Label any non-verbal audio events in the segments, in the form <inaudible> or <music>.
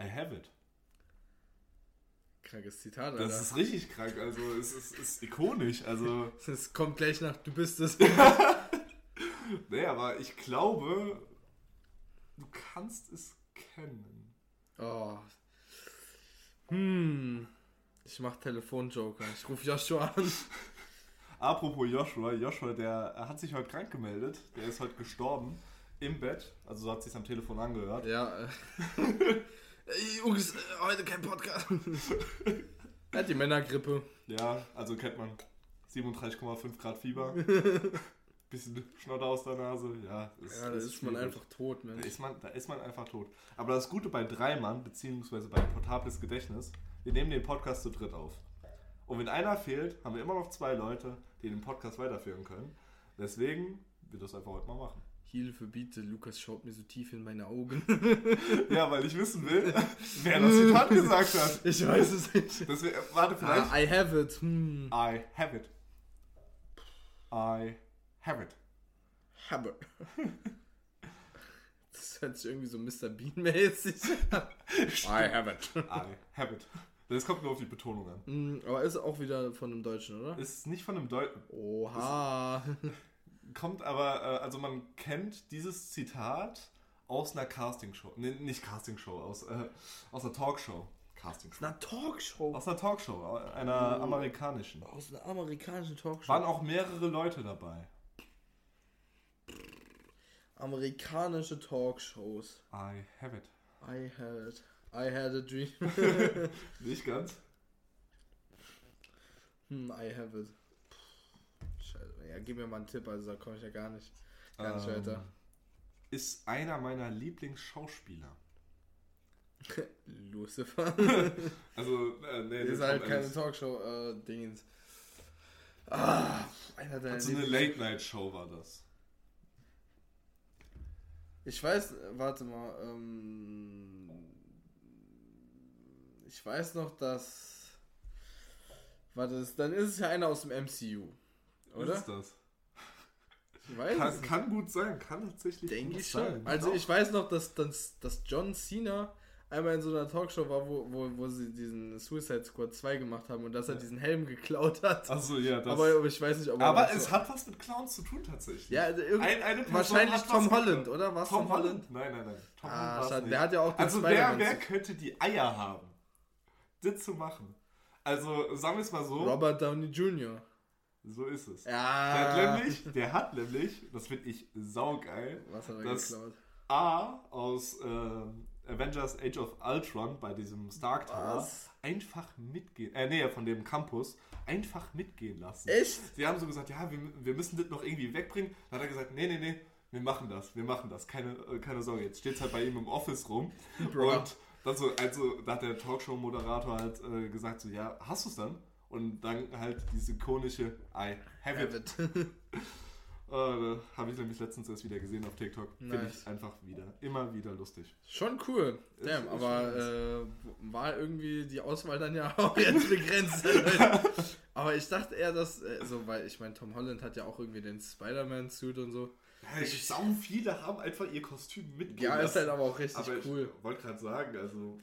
I have it. Krankes Zitat, Alter. Das ist richtig krank, also es ist, ist ikonisch, also... <laughs> Es kommt gleich nach, du bist es. <laughs> nee, aber ich glaube, du kannst es kennen. Oh. Hm. Ich mach Telefonjoker. Ich rufe Joshua an. <laughs> Apropos Joshua, Joshua, der hat sich heute krank gemeldet. Der ist heute gestorben. Im Bett. Also so hat sich am Telefon angehört. Ja. Jungs, äh, heute kein Podcast. er <laughs> hat die Männergrippe. Ja, also kennt man 37,5 Grad Fieber. <laughs> Bisschen Schnotter aus der Nase. Ja, ist, ja da ist, ist man einfach tot, Mensch. Da ist man, da ist man einfach tot. Aber das Gute bei Dreimann, beziehungsweise bei Portables Gedächtnis, wir nehmen den Podcast zu dritt auf. Und wenn einer fehlt, haben wir immer noch zwei Leute, die den Podcast weiterführen können. Deswegen wird das einfach heute mal machen. Hilfe, bitte, Lukas schaut mir so tief in meine Augen. <laughs> ja, weil ich wissen will, <laughs> wer das Zitat gesagt hat. Ich weiß es nicht. Das wär, warte, vielleicht. Ah, I have it. Hm. I have it. I have it. Have it. Das hört sich irgendwie so Mr. Bean-mäßig an. <laughs> I have it. I have it. Das kommt nur auf die Betonung an. Mm, aber ist auch wieder von einem Deutschen, oder? Ist nicht von einem Deutschen. Oha. Kommt aber, äh, also man kennt dieses Zitat aus einer Castingshow. Nee, nicht Castingshow, aus, äh, aus einer Talkshow. Castingshow. Aus einer Talkshow? Aus einer Talkshow, einer oh. amerikanischen. Aus einer amerikanischen Talkshow. Waren auch mehrere Leute dabei. Amerikanische Talkshows. I have it. I had, I had a dream. <laughs> Nicht ganz. Hm, I have it. Ja, gib mir mal einen Tipp, also da komme ich ja gar nicht, gar nicht ähm, weiter. Ist einer meiner Lieblingsschauspieler. <laughs> Lucifer. <laughs> also, äh, nee, ist halt keine Talkshow-Dingens. Äh, ah, einer der. Also eine Late-Night-Show war das. Ich weiß, warte mal, ähm, ich weiß noch, dass, warte, dann ist es ja einer aus dem MCU. Oder? Was ist das? Ich weiß kann, es kann gut sein, kann tatsächlich Denke ich schon. Sein. Also ich weiß noch, dass, dass, dass John Cena einmal in so einer Talkshow war, wo, wo, wo sie diesen Suicide Squad 2 gemacht haben und dass er ja. diesen Helm geklaut hat. Achso, ja, das. Aber, aber, ich weiß nicht, ob Aber es so hat was mit Clowns zu tun tatsächlich. Ja, also ein, eine wahrscheinlich Tom Holland, oder? Was Tom, Tom Holland? Holland? Nein, nein, nein. Tom ah, Holland der hat ja auch den Also wer, wer könnte die Eier haben, das zu machen? Also sagen wir es mal so. Robert Downey Jr. So ist es. Ja. Der hat nämlich, der hat nämlich das finde ich saugeil. Was hat er geklaut? A aus äh, Avengers Age of Ultron bei diesem Stark Tower Was? einfach mitgehen, äh, nee, von dem Campus, einfach mitgehen lassen. Echt? Sie haben so gesagt, ja, wir, wir müssen das noch irgendwie wegbringen. Dann hat er gesagt, nee, nee, nee, wir machen das, wir machen das, keine, äh, keine Sorge. Jetzt steht es halt bei ihm im Office rum. Bro. Und dann so, also, da hat der Talkshow-Moderator halt äh, gesagt, so, ja, hast du es dann? Und dann halt diese ikonische I have, have it. it. Uh, Habe ich nämlich letztens erst wieder gesehen auf TikTok. Nice. Finde ich einfach wieder, immer wieder lustig. Schon cool. Damn, ist, aber äh, war irgendwie die Auswahl dann ja <laughs> auch jetzt begrenzt. <laughs> aber ich dachte eher, dass, äh, so, weil ich meine, Tom Holland hat ja auch irgendwie den Spider-Man-Suit und so. Ja, ich, sau viele haben einfach ihr Kostüm mitgegeben. Ja, ist halt aber auch richtig aber cool. Ich wollte gerade sagen, also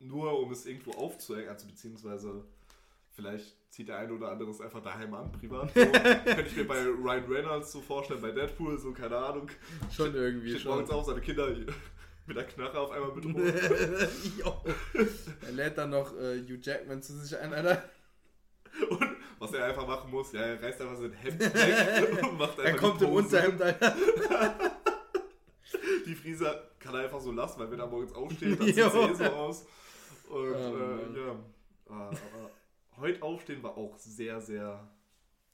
nur um es irgendwo aufzuhängen, also beziehungsweise Vielleicht zieht der eine oder andere es einfach daheim an, privat. So. <laughs> Könnte ich mir bei Ryan Reynolds so vorstellen, bei Deadpool, so keine Ahnung. Schon irgendwie. Steht morgens auf, seine Kinder <laughs> mit der Knarre auf einmal bedroht. <laughs> er lädt dann noch äh, Hugh Jackman zu sich ein, Alter. Und was er einfach machen muss, ja, er reißt einfach sein Hemd weg und macht einfach Er kommt im Unterhemd, Alter. die Friese kann er einfach so lassen, weil wenn er morgens aufsteht, dann sieht es eh so aus. Und oh, äh, ja, ah, aber heute aufstehen war auch sehr, sehr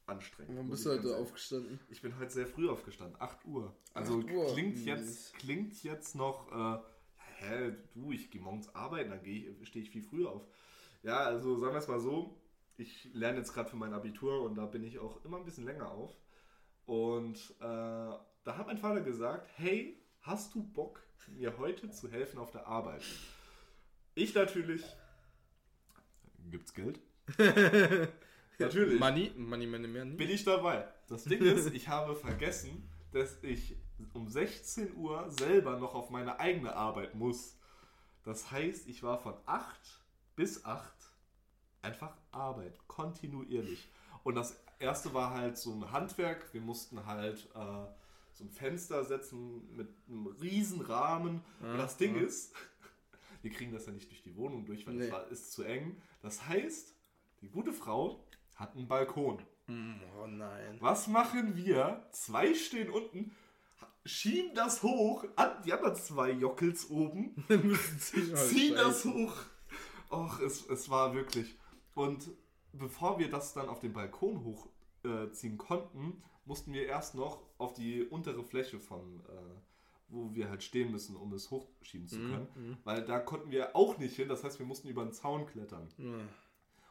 anstrengend. Wann bist du heute aufgestanden? Ich bin heute sehr früh aufgestanden, 8 Uhr. Also 8 Uhr. Klingt, jetzt, klingt jetzt noch, äh, hä, du, ich gehe morgens arbeiten, dann stehe ich viel früher auf. Ja, also sagen wir es mal so, ich lerne jetzt gerade für mein Abitur und da bin ich auch immer ein bisschen länger auf. Und äh, da hat mein Vater gesagt, hey, hast du Bock, mir heute zu helfen auf der Arbeit? Ich natürlich, gibt's Geld? <laughs> Natürlich. Money, money, money, money. Bin ich dabei. Das Ding ist, ich habe vergessen, dass ich um 16 Uhr selber noch auf meine eigene Arbeit muss. Das heißt, ich war von 8 bis 8 einfach Arbeit, kontinuierlich. Und das erste war halt so ein Handwerk. Wir mussten halt äh, so ein Fenster setzen mit einem riesen Rahmen. Ja, und das Ding ja. ist, <laughs> wir kriegen das ja nicht durch die Wohnung durch, weil es nee. ist zu eng. Das heißt, die gute Frau hat einen Balkon. Mm, oh nein. Was machen wir? Zwei stehen unten, schieben das hoch, die anderen zwei Jockels oben, <laughs> ziehen, das hoch. Och, es, es war wirklich. Und bevor wir das dann auf den Balkon hochziehen äh, konnten, mussten wir erst noch auf die untere Fläche von, äh, wo wir halt stehen müssen, um es hochschieben zu mhm, können. Mhm. Weil da konnten wir auch nicht hin, das heißt, wir mussten über den Zaun klettern. Mhm.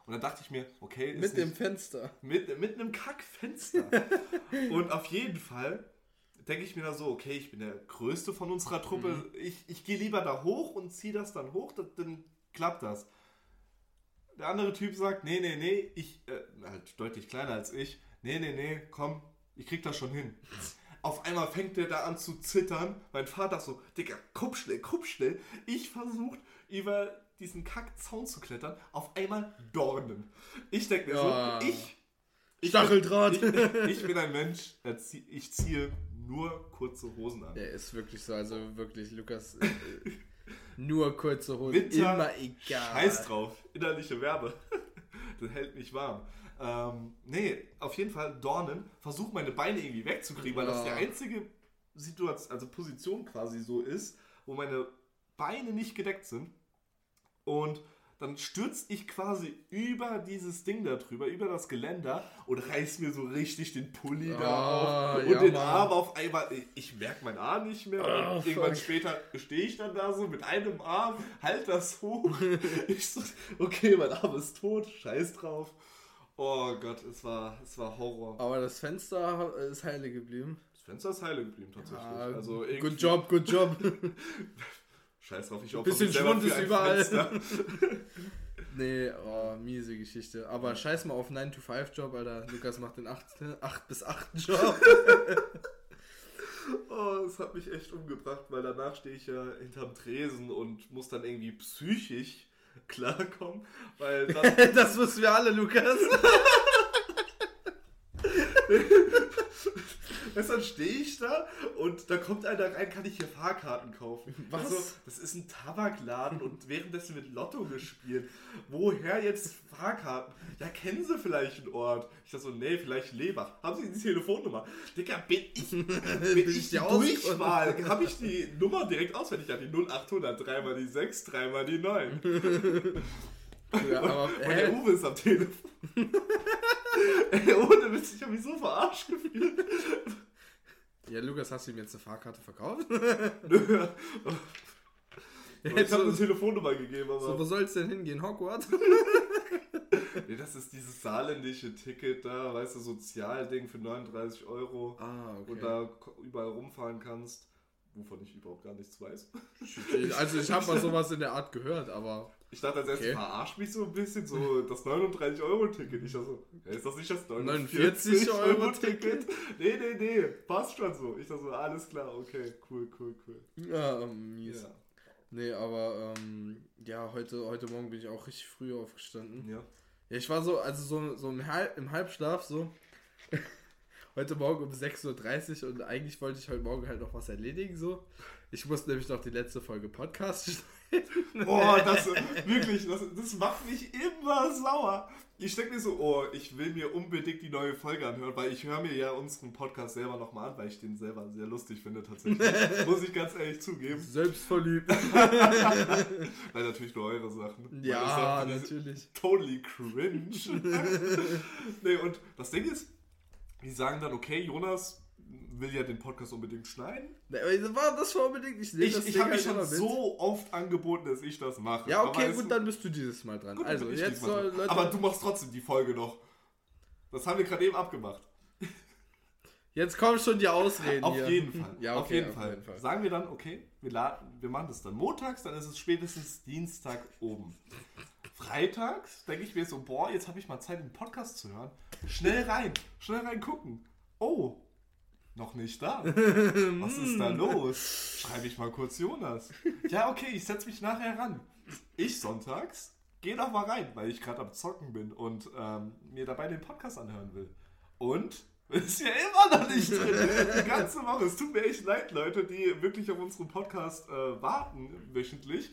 Und dann dachte ich mir, okay. mit dem Fenster. Mit, mit einem Kackfenster. <laughs> und auf jeden Fall denke ich mir da so, okay, ich bin der Größte von unserer Truppe. Mhm. Ich, ich gehe lieber da hoch und ziehe das dann hoch, dann klappt das. Der andere Typ sagt, nee, nee, nee, ich, äh, halt deutlich kleiner als ich, nee, nee, nee, komm, ich krieg das schon hin. Auf einmal fängt der da an zu zittern. Mein Vater so, Digga, komm schnell, komm schnell. Ich versucht über diesen Kackzaun zu klettern. Auf einmal Dornen. Ich denke mir ja. so, ich. ich Stacheldraht. Bin, ich, ich, bin ein Mensch, ich ziehe nur kurze Hosen an. Der ist wirklich so, also wirklich, Lukas. Äh, nur kurze Hosen, Winter, immer egal. Scheiß drauf, innerliche Wärme. <laughs> das hält mich warm. Ähm, nee, auf jeden Fall Dornen. Versuch meine Beine irgendwie wegzukriegen, weil das die einzige Situation, also Position quasi so ist, wo meine Beine nicht gedeckt sind. Und dann stürze ich quasi über dieses Ding da drüber, über das Geländer und reiß mir so richtig den Pulli oh, da ah, auf und ja, den Mann. Arm auf einmal. Ich merke meinen Arm nicht mehr und irgendwann später stehe ich dann da so mit einem Arm, halt das hoch. <laughs> ich so, okay, mein Arm ist tot, scheiß drauf. Oh Gott, es war, es war Horror. Aber das Fenster ist heile geblieben. Das Fenster ist heile geblieben, tatsächlich. Ja, also good job, good job. <laughs> Scheiß drauf, ich auch Bisschen Schwund ist überall. <laughs> nee, oh, miese Geschichte. Aber scheiß mal auf 9-to-5-Job, Alter. Lukas macht den 8, 8 bis 8 Job. <laughs> oh, das hat mich echt umgebracht, weil danach stehe ich ja hinterm Tresen und muss dann irgendwie psychisch klarkommen, weil dann <laughs> Das wissen wir alle, Lukas. Weißt dann stehe ich da und da kommt einer rein, kann ich hier Fahrkarten kaufen. Was? Also, das ist ein Tabakladen und währenddessen wird Lotto gespielt. Woher jetzt Fahrkarten? Ja, kennen Sie vielleicht einen Ort? Ich dachte so, nee, vielleicht Lebach. Haben Sie die Telefonnummer? Digga, bin ich, <laughs> bin, bin ich die Durchwahl? Habe ich die Nummer direkt auswendig? Ja, die 0800, dreimal die 6, dreimal die 9. <laughs> Ja, aber, und, und der Uwe ist am Telefon. <laughs> Ey, ohne Witz, ich habe mich so verarscht gefühlt. Ja, Lukas, hast du ihm jetzt eine Fahrkarte verkauft? <laughs> Nö. Ich habe eine Telefonnummer gegeben, aber. So, wo soll es denn hingehen? Hogwarts? <laughs> nee, das ist dieses saarländische Ticket da, weißt du, Sozialding für 39 Euro. Ah, okay. Und da überall rumfahren kannst wovon ich überhaupt gar nichts weiß. Also ich habe mal sowas in der Art gehört, aber... Ich dachte als erstes, okay. verarscht mich so ein bisschen, so das 39-Euro-Ticket. Ich dachte so, ist das nicht das 49-Euro-Ticket? nee, nee, nee, passt schon so. Ich dachte so, alles klar, okay, cool, cool, cool. Ja, mies. Ja. Nee, aber ähm, ja, heute, heute Morgen bin ich auch richtig früh aufgestanden. Ja. Ja, ich war so, also so, so im, Halb, im Halbschlaf so heute Morgen um 6.30 Uhr und eigentlich wollte ich heute Morgen halt noch was erledigen. So. Ich musste nämlich noch die letzte Folge Podcast schneiden. Boah, <laughs> das wirklich, das, das macht mich immer sauer. Ich denke mir so, oh, ich will mir unbedingt die neue Folge anhören, weil ich höre mir ja unseren Podcast selber nochmal an, weil ich den selber sehr lustig finde tatsächlich. <laughs> Muss ich ganz ehrlich zugeben. Selbstverliebt. <laughs> Nein, natürlich nur eure Sachen. Ja, natürlich. Totally cringe. nee, und das Ding ist, die sagen dann, okay, Jonas will ja den Podcast unbedingt schneiden. War das war unbedingt? Ich, ich, ich habe mich schon so oft angeboten, dass ich das mache. Ja, okay, gut, dann bist du dieses Mal dran. Gut, also, jetzt soll, Leute, Aber du machst trotzdem die Folge noch. Das haben wir gerade eben abgemacht. <laughs> Jetzt kommen schon die Ausreden auf hier. Jeden Fall. <laughs> ja, okay, auf, jeden, auf Fall. jeden Fall. Sagen wir dann, okay, wir, laden, wir machen das dann montags, dann ist es spätestens Dienstag oben. Freitags denke ich mir so, boah, jetzt habe ich mal Zeit, einen Podcast zu hören. Schnell rein, schnell rein gucken. Oh, noch nicht da. Was ist da <laughs> los? Schreibe ich mal kurz Jonas. Ja, okay, ich setze mich nachher ran. Ich sonntags gehe noch mal rein, weil ich gerade am Zocken bin und ähm, mir dabei den Podcast anhören will. Und ist ja immer noch nicht drin. Die ganze Woche. Es tut mir echt leid, Leute, die wirklich auf unseren Podcast äh, warten wöchentlich.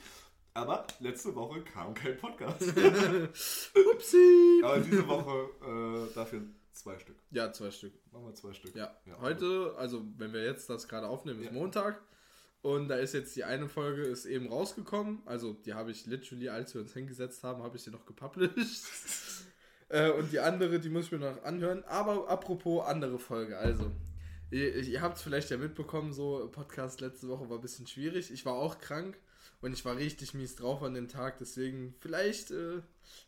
Aber letzte Woche kam kein Podcast. <laughs> Upsi. Aber diese Woche äh, dafür zwei Stück. Ja, zwei Stück. Machen wir zwei Stück. Ja. ja. Heute, also wenn wir jetzt das gerade aufnehmen, ist ja. Montag. Und da ist jetzt die eine Folge ist eben rausgekommen. Also die habe ich literally, als wir uns hingesetzt haben, habe ich sie noch gepublished. <laughs> äh, und die andere, die muss ich mir noch anhören. Aber apropos andere Folge, also. Ihr, ihr habt es vielleicht ja mitbekommen, so Podcast letzte Woche war ein bisschen schwierig. Ich war auch krank und ich war richtig mies drauf an dem Tag. Deswegen, vielleicht äh,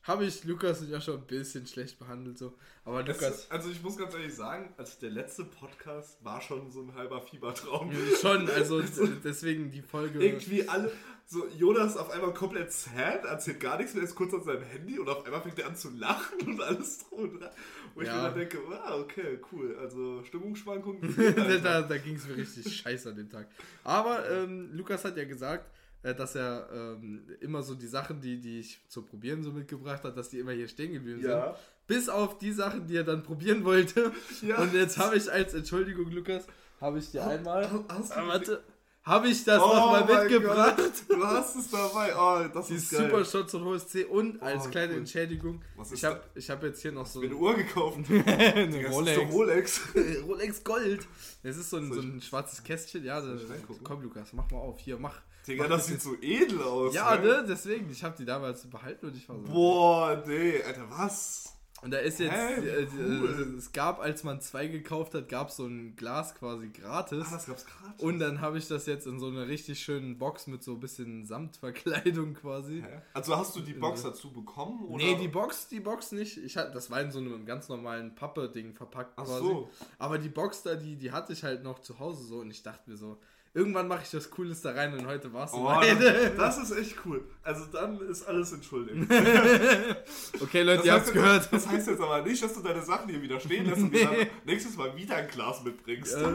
habe ich Lukas ja schon ein bisschen schlecht behandelt. So. Aber Lukas. also ich muss ganz ehrlich sagen, also der letzte Podcast war schon so ein halber Fiebertraum. schon, also <laughs> deswegen die Folge. Irgendwie alle. So, Jonas auf einmal komplett sad, erzählt gar nichts mehr, ist kurz an seinem Handy und auf einmal fängt er an zu lachen und alles drum und dran. Wo ja. ich mir dann denke, wow, okay, cool. Also Stimmungsschwankungen. <laughs> da da ging es mir richtig scheiße an dem Tag. Aber ähm, Lukas hat ja gesagt, dass er ähm, immer so die Sachen, die, die ich zu probieren so mitgebracht hat, dass die immer hier stehen geblieben ja. sind. Bis auf die Sachen, die er dann probieren wollte. <laughs> Ja. Und jetzt habe ich als Entschuldigung, Lukas, habe ich dir einmal. Hast du, warte, habe ich das oh nochmal mitgebracht. Gott. Du hast es dabei. Oh, das die ist geil. Super Shots und HSC und oh, als kleine cool. Entschädigung. Was ist ich habe hab jetzt hier noch so. eine Uhr gekauft. <laughs> eine Rolex. Rolex. <laughs> Rolex Gold. Das ist so ein, so ein schwarzes Kästchen. Ja, das, komm Lukas, mach mal auf. Hier, mach. Digga, das sieht so edel aus. Ja, ne? ne? Deswegen. Ich habe die damals behalten und ich war so. Boah, nee, Alter, was? Und da ist jetzt, Hä? Äh, cool. es gab, als man zwei gekauft hat, gab es so ein Glas quasi gratis. Ah, das gab's gratis. Und dann habe ich das jetzt in so einer richtig schönen Box mit so ein bisschen Samtverkleidung quasi. Hä? Also hast du die Box dazu bekommen? Oder? Nee, die Box, die Box nicht. Ich hatte, das war in so einem ganz normalen Pappe-Ding verpackt Ach quasi. So. Aber die Box da, die, die hatte ich halt noch zu Hause so und ich dachte mir so, Irgendwann mache ich das Cooles da rein und heute war es oh, das, <laughs> das ist echt cool. Also dann ist alles entschuldigt. <laughs> okay, Leute, das ihr habt es gehört. Das heißt jetzt aber nicht, dass du deine Sachen hier wieder stehen lässt und <laughs> nee. dann nächstes Mal wieder ein Glas mitbringst. Äh,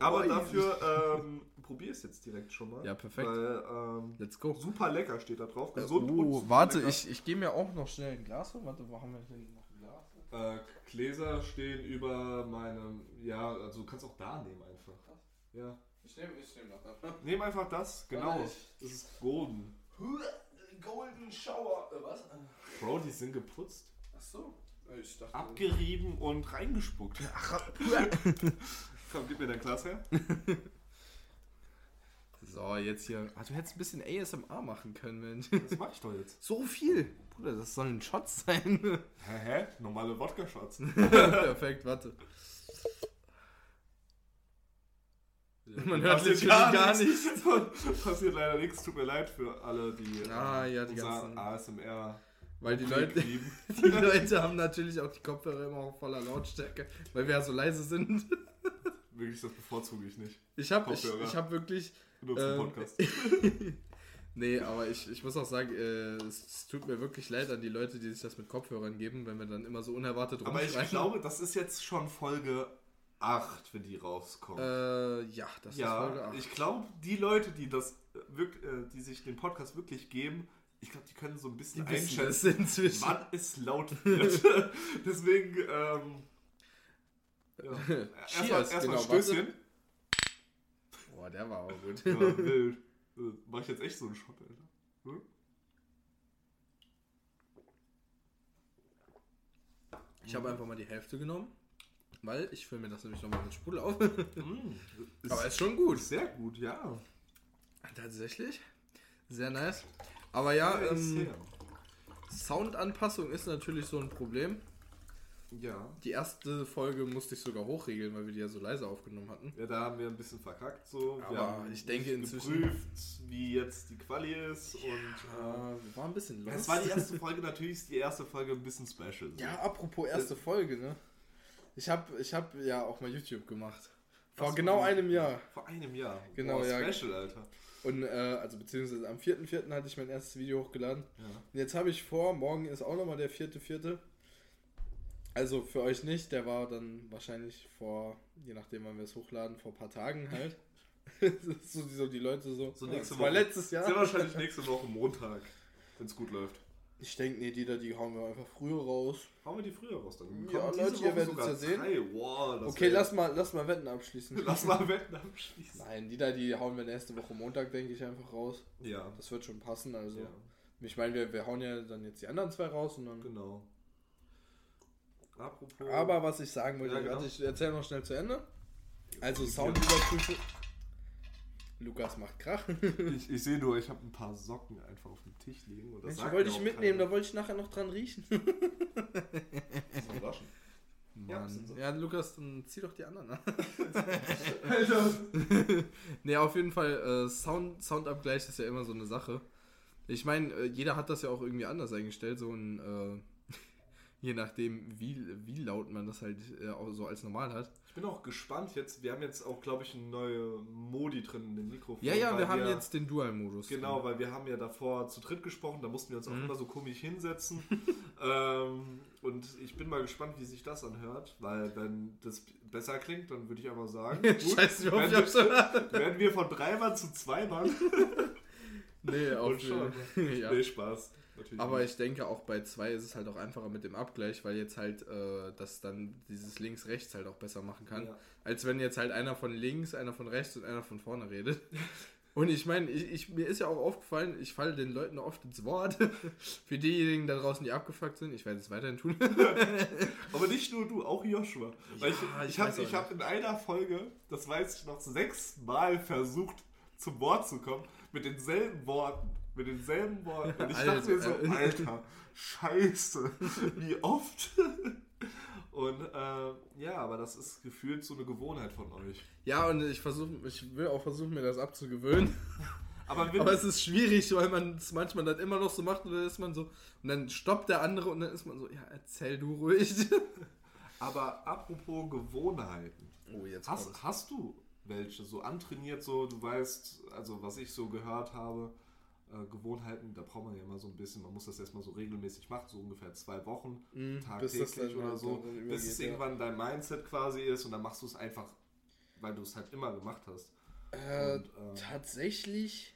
aber dafür ähm, probier es jetzt direkt schon mal. Ja, perfekt. Weil, ähm, Let's go. Super lecker steht da drauf. Gesund äh, oh, warte, lecker. ich, ich gehe mir auch noch schnell ein Glas holen. Warte, wo haben wir denn noch ein Glas? Äh, Gläser stehen über meinem. Ja, also du kannst auch da nehmen einfach. Ja. Ich nehme ich nehm noch. <laughs> Nehm einfach das, genau. Das ist Golden. Golden Shower. Äh, was? Bro, die sind geputzt. Ach so. Ich dachte, Abgerieben und reingespuckt. Ach, <laughs> Komm, gib mir dein Glas her. <laughs> So, jetzt hier. Ah, du hättest ein bisschen ASMR machen können, Mensch. Das mach ich doch jetzt. So viel. Bruder, das sollen Shots sein. Hä, hä? Normale Wodka-Shots. Perfekt, warte. Man hört literally gar, gar nichts. <laughs> Passiert leider nichts. Tut mir leid für alle, die, ah, ja, die ganzen ASMR. Weil die Leute, <laughs> die Leute haben natürlich auch die Kopfhörer immer auch voller Lautstärke, weil wir ja so leise sind. <laughs> Wirklich, das bevorzuge ich nicht. Ich habe ich, ich hab wirklich. Ähm, Podcast. nee, aber ich, ich muss auch sagen, äh, es, es, tut mir wirklich leid an die Leute, die sich das mit Kopfhörern geben, wenn wir dann immer so unerwartet Aber ich glaube, das ist jetzt schon Folge 8, wenn die rauskommt. Äh, ja, das ja, ist Folge 8. Ich glaube, die Leute, die das äh, äh, die sich den Podcast wirklich geben, ich glaube, die können so ein bisschen die einschätzen, wann es laut wird. <laughs> <laughs> Deswegen, ähm, ja. <laughs> erstmal erst genau, Stößchen. Boah, der war auch gut. ja, wild. Äh, mach ich jetzt echt so einen Shot, Alter? Hm? Ich habe einfach mal die Hälfte genommen weil ich fülle mir das nämlich nochmal mit Sprudel auf. mm, <laughs> Aber ist schon gut. Sehr gut, ja. Tatsächlich. Sehr nice. Aber ja, ähm, Soundanpassung ist natürlich so ein Problem. Ja. Die erste Folge musste ich sogar hochregeln, weil wir die ja so leise aufgenommen hatten. Ja, da haben wir ein bisschen verkackt so. Aber wir haben ich denke inzwischen geprüft, wie jetzt die Quali ist ja, und äh, war ein bisschen los. Es war die erste <laughs> Folge, natürlich ist die erste Folge ein bisschen special. So. Ja, apropos erste Folge, ne? Ich habe ich hab ja auch mal YouTube gemacht. Vor so, genau einem Jahr. Vor einem Jahr. Genau, Boah, ja. Special, Alter. Und, äh, also beziehungsweise am 4.4. hatte ich mein erstes Video hochgeladen. Ja. Und jetzt habe ich vor, morgen ist auch nochmal der 4.4. Also für euch nicht, der war dann wahrscheinlich vor, je nachdem wann wir es hochladen, vor ein paar Tagen halt. <laughs> so, so, die Leute so. So nächste Woche. letztes Jahr. Sehr wahrscheinlich nächste Woche Montag, wenn es gut läuft. Ich denke, nee, die da, die hauen wir einfach früher raus. Hauen wir die früher raus, dann ja, Leute, ihr werdet es ja sehen. Wow, okay, lass mal, lass mal Wetten abschließen. <laughs> Lass mal Wetten abschließen. Nein, die da, die hauen wir nächste Woche Montag, denke ich, einfach raus. Ja. Das wird schon passen, also. Ja. Ich meine, wir, wir hauen ja dann jetzt die anderen zwei raus und dann. Genau. Apropos. Aber was ich sagen wollte, ja, genau. ich erzähle noch schnell zu Ende. Also Soundüberprüfung. Lukas macht Krach. ich, ich sehe nur, ich habe ein paar Socken einfach auf dem Tisch liegen. Und das Mensch, wollte ich mitnehmen, keiner. da wollte ich nachher noch dran riechen. das waschen. Ja, so. ja, Lukas, dann zieh doch die anderen an. <laughs> Alter. nee, auf jeden Fall, äh, Sound, Soundabgleich ist ja immer so eine Sache. Ich meine, äh, jeder hat das ja auch irgendwie anders eingestellt, so ein äh, Je nachdem, wie, wie laut man das halt äh, so als normal hat. Ich bin auch gespannt jetzt. Wir haben jetzt auch, glaube ich, eine neue Modi drin in dem Mikrofon. Ja, ja, wir haben jetzt den Dual-Modus. Genau, drin. weil wir haben ja davor zu dritt gesprochen. Da mussten wir uns auch mhm. immer so komisch hinsetzen. <laughs> ähm, und ich bin mal gespannt, wie sich das anhört. Weil wenn das besser klingt, dann würde ich aber sagen, <laughs> gut, Scheiße, werden, wir, <laughs> werden wir von drei Mann zu zwei Mann. nee, auch schon. ja. Nee, Spaß. Natürlich Aber nicht. ich denke, auch bei zwei ist es halt auch einfacher mit dem Abgleich, weil jetzt halt äh, das dann dieses links-rechts halt auch besser machen kann. Ja. Als wenn jetzt halt einer von links, einer von rechts und einer von vorne redet. <laughs> Und ich meine, ich, ich, mir ist ja auch aufgefallen, ich falle den Leuten oft ins Wort. <laughs> Für diejenigen da draußen, die abgefuckt sind, ich werde es weiterhin tun. <laughs> Aber nicht nur du, auch Joshua. Ja, ich ich, habe hab in einer Folge, das weiß ich noch, sechsmal versucht, zum Wort zu kommen, mit denselben Worten mit denselben Worten. Und ich Alter, dachte mir so, Alter, scheiße, wie oft? Und äh, ja, aber das ist gefühlt so eine Gewohnheit von euch. Ja, und ich versuche, ich will auch versuchen, mir das abzugewöhnen. Aber, aber es ist schwierig, weil man es manchmal dann immer noch so macht und dann ist man so, und dann stoppt der andere und dann ist man so, ja, erzähl du ruhig. Aber apropos Gewohnheiten. Oh, jetzt hast, hast du welche so antrainiert, so du weißt, also was ich so gehört habe, äh, Gewohnheiten, da braucht man ja immer so ein bisschen, man muss das erstmal so regelmäßig machen, so ungefähr zwei Wochen, mm, tagtäglich oder so, bis es irgendwann dein Mindset quasi ist und dann machst du es einfach, weil du es halt immer gemacht hast. Äh, und, ähm, tatsächlich,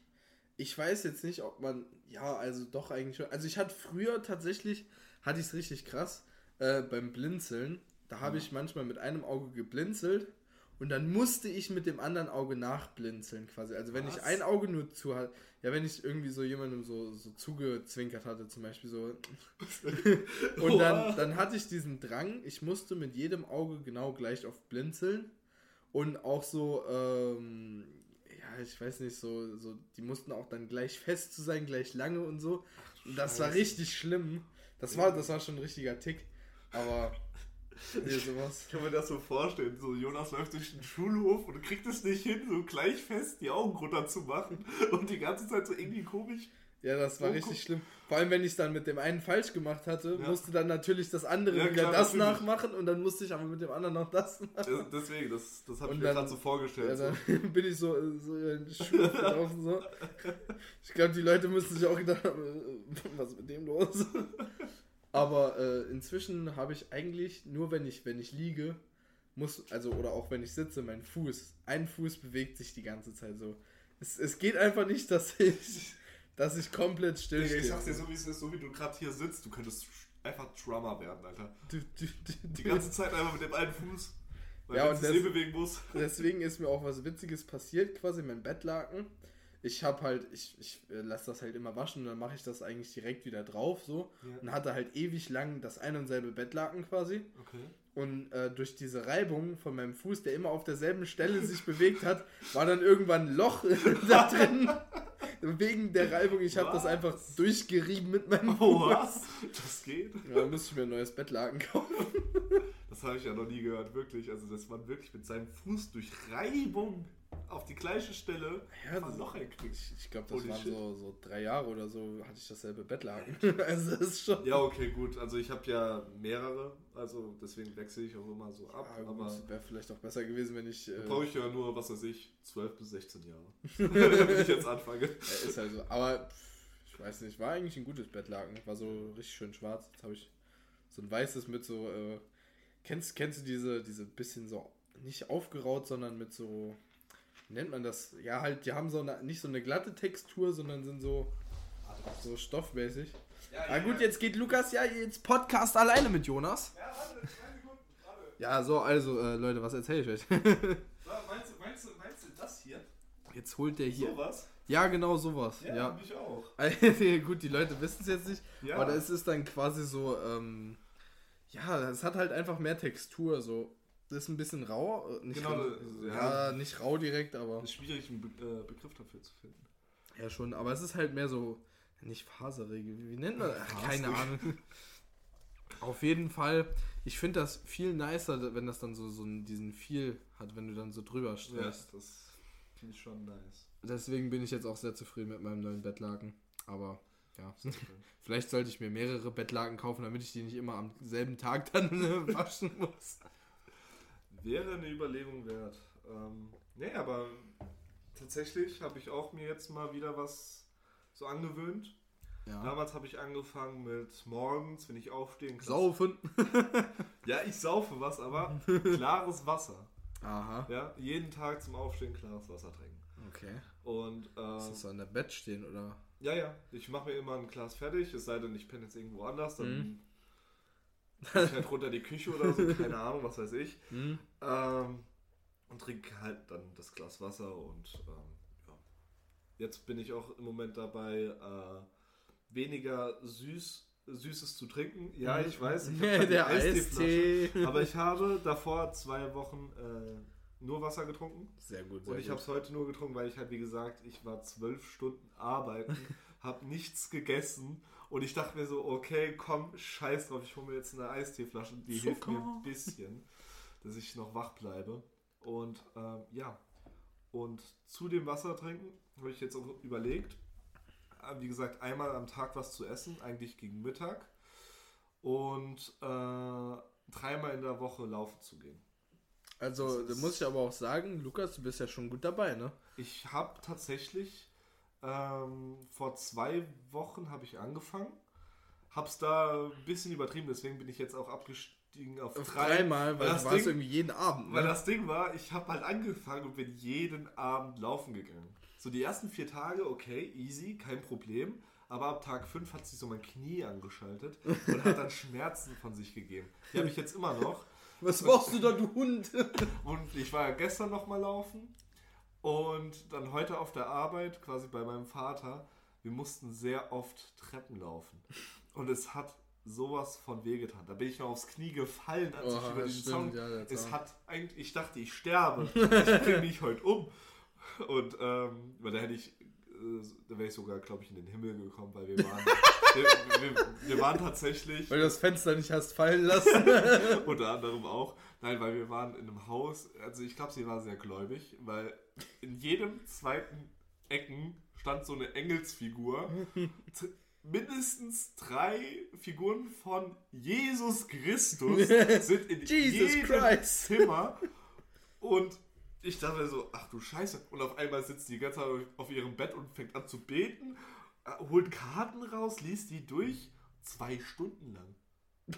ich weiß jetzt nicht, ob man, ja, also doch eigentlich schon, also ich hatte früher tatsächlich, hatte ich es richtig krass, äh, beim Blinzeln, da habe ja. ich manchmal mit einem Auge geblinzelt und dann musste ich mit dem anderen Auge nachblinzeln quasi. Also wenn Was? ich ein Auge nur zu hatte, ja, wenn ich irgendwie so jemandem so, so zugezwinkert hatte, zum Beispiel so. <laughs> und dann, dann hatte ich diesen Drang, ich musste mit jedem Auge genau gleich oft blinzeln. Und auch so, ähm, ja, ich weiß nicht, so, so, die mussten auch dann gleich fest zu sein, gleich lange und so. Und das war richtig schlimm. Das war, das war schon ein richtiger Tick. Aber Nee, sowas. Ich kann mir das so vorstellen. So, Jonas läuft durch den Schulhof und kriegt es nicht hin, so gleich fest die Augen runter zu machen und die ganze Zeit so irgendwie komisch. Ja, das war richtig schlimm. Vor allem, wenn ich es dann mit dem einen falsch gemacht hatte, ja. musste dann natürlich das andere ja, wieder klar, das natürlich. nachmachen und dann musste ich aber mit dem anderen noch das machen. Deswegen, das, das habe ich mir gerade so vorgestellt. Ja, dann so. <laughs> bin ich so, so in den Schuhe <laughs> gelaufen. So. Ich glaube, die Leute müssten sich auch gedacht haben, äh, was ist mit dem los? Aber äh, inzwischen habe ich eigentlich nur, wenn ich, wenn ich liege, muss, also oder auch wenn ich sitze, mein Fuß, ein Fuß bewegt sich die ganze Zeit so. Es, es geht einfach nicht, dass ich, dass ich komplett still ich, ich sag's dir so, wie es ist, so wie du gerade hier sitzt, du könntest einfach Drummer werden, Alter. Du, du, du, die ganze Zeit einfach mit dem einen Fuß. Weil ja, und des, bewegen muss. deswegen ist mir auch was Witziges passiert, quasi mein Bettlaken ich habe halt, ich, ich äh, lasse das halt immer waschen und dann mache ich das eigentlich direkt wieder drauf so ja. und hatte halt ewig lang das ein und selbe Bettlaken quasi. Okay. Und äh, durch diese Reibung von meinem Fuß, der immer auf derselben Stelle sich bewegt hat, war dann irgendwann ein Loch <laughs> da drin. Wegen der Reibung, ich habe das einfach durchgerieben mit meinem oh, Fuß. Was? Das geht? Ja, dann musste ich mir ein neues Bettlaken kaufen. Das habe ich ja noch nie gehört, wirklich. Also, das war wirklich mit seinem Fuß durch Reibung auf die gleiche Stelle ja, ein Loch einkriegt. Ich, ich glaube, das Holy waren so, so drei Jahre oder so, hatte ich dasselbe Bettlaken. <laughs> also das ist schon. Ja, okay, gut. Also ich habe ja mehrere, also deswegen wechsle ich auch immer so ab. Ja, aber wäre vielleicht auch besser gewesen, wenn ich. Äh, brauche ich ja nur, was weiß ich, 12 bis 16 Jahre. <laughs> <laughs> wenn ich jetzt anfange. Ja, ist halt so. Aber ich weiß nicht, war eigentlich ein gutes Bettlaken. War so richtig schön schwarz. Jetzt habe ich so ein weißes mit so, äh, kennst, kennst du diese, diese bisschen so, nicht aufgeraut, sondern mit so, nennt man das? Ja, halt, die haben so eine, nicht so eine glatte Textur, sondern sind so, so stoffmäßig. Ja, ja, gut, jetzt geht Lukas ja jetzt Podcast alleine mit Jonas. Ja, warte, zwei Sekunden, warte. Ja, so, also, äh, Leute, was erzähle ich euch? <laughs> so, meinst, du, meinst, du, meinst du das hier? Jetzt holt der hier. Sowas? Ja, genau sowas. Ja, ja. ich auch. <laughs> Gut, die Leute wissen es jetzt nicht, ja. aber es ist dann quasi so, ähm, ja, es hat halt einfach mehr Textur, so. Das ist ein bisschen rau, äh, nicht, genau, rau, ja, nicht rau direkt, aber. Es ist schwierig, einen Be äh, Begriff dafür zu finden. Ja, schon, aber es ist halt mehr so, nicht faserig, wie nennt man das? Keine Ahnung. Auf jeden Fall, ich finde das viel nicer, wenn das dann so, so diesen Feel hat, wenn du dann so drüber streichst. Ja, das finde ich schon nice. Deswegen bin ich jetzt auch sehr zufrieden mit meinem neuen Bettlaken. Aber ja, <laughs> vielleicht sollte ich mir mehrere Bettlaken kaufen, damit ich die nicht immer am selben Tag dann äh, <laughs> waschen muss. Wäre eine Überlegung wert. Ähm, nee, aber tatsächlich habe ich auch mir jetzt mal wieder was so angewöhnt. Ja. Damals habe ich angefangen mit morgens, wenn ich aufstehe. Saufen. <laughs> ja, ich saufe was, aber klares Wasser. Aha. Ja, jeden Tag zum Aufstehen klares Wasser trinken. Okay. Und, äh, Ist das so an der Bett stehen oder? Ja, ja. Ich mache mir immer ein Glas fertig, es sei denn, ich penne jetzt irgendwo anders, dann mhm. Halt runter die Küche oder so, <laughs> keine Ahnung, was weiß ich. Mhm. Ähm, und trinke halt dann das Glas Wasser und ähm, ja. Jetzt bin ich auch im Moment dabei, äh, weniger süß Süßes zu trinken. Ja, mhm. ich weiß. Ich <laughs> halt der Eistee. Aber ich <laughs> habe davor zwei Wochen äh, nur Wasser getrunken. Sehr gut. Sehr und ich habe es heute nur getrunken, weil ich halt, wie gesagt, ich war zwölf Stunden arbeiten, habe nichts gegessen und ich dachte mir so, okay, komm, scheiß drauf, ich hole mir jetzt eine Eisteeflasche, die Zucker. hilft mir ein bisschen, dass ich noch wach bleibe. Und ähm, ja, und zu dem Wasser trinken habe ich jetzt auch überlegt, äh, wie gesagt, einmal am Tag was zu essen, eigentlich gegen Mittag und äh, dreimal in der Woche laufen zu gehen. Also, da muss ich aber auch sagen, Lukas, du bist ja schon gut dabei, ne? Ich habe tatsächlich ähm, vor zwei Wochen habe ich angefangen. Hab's da ein bisschen übertrieben, deswegen bin ich jetzt auch abgestiegen auf, auf drei. Dreimal, weil, weil das war Ding, irgendwie jeden Abend. Ne? Weil das Ding war, ich habe halt angefangen und bin jeden Abend laufen gegangen. So die ersten vier Tage, okay, easy, kein Problem. Aber ab Tag 5 hat sich so mein Knie angeschaltet und hat dann Schmerzen von sich gegeben. Die habe ich jetzt immer noch. Was machst du da, du Hund? und ich war ja gestern noch mal laufen und dann heute auf der Arbeit, quasi bei meinem Vater. Wir mussten sehr oft Treppen laufen. Und es hat sowas von wehgetan. Da bin ich noch aufs Knie gefallen, als oh, ich über diesen stimmt, Song. Ja, es hat eigentlich, ich dachte, ich sterbe. <laughs> Ich bringe mich heute um. Und ähm, weil da hätte ich äh, da wäre ich sogar, glaube ich, in den Himmel gekommen, weil wir waren, <laughs> wir, wir, wir, waren tatsächlich. Weil du das Fenster nicht hast fallen lassen. <laughs> unter anderem auch. Nein, weil wir waren in einem Haus, also ich glaube, sie war sehr gläubig, weil in jedem zweiten Ecken stand so eine Engelsfigur. Mindestens drei Figuren von Jesus Christus <laughs> sind in Jesus jedem Christ. Zimmer. Und ich dachte so, ach du Scheiße. Und auf einmal sitzt die ganze Zeit auf ihrem Bett und fängt an zu beten, äh, holt Karten raus, liest die durch. Zwei Stunden lang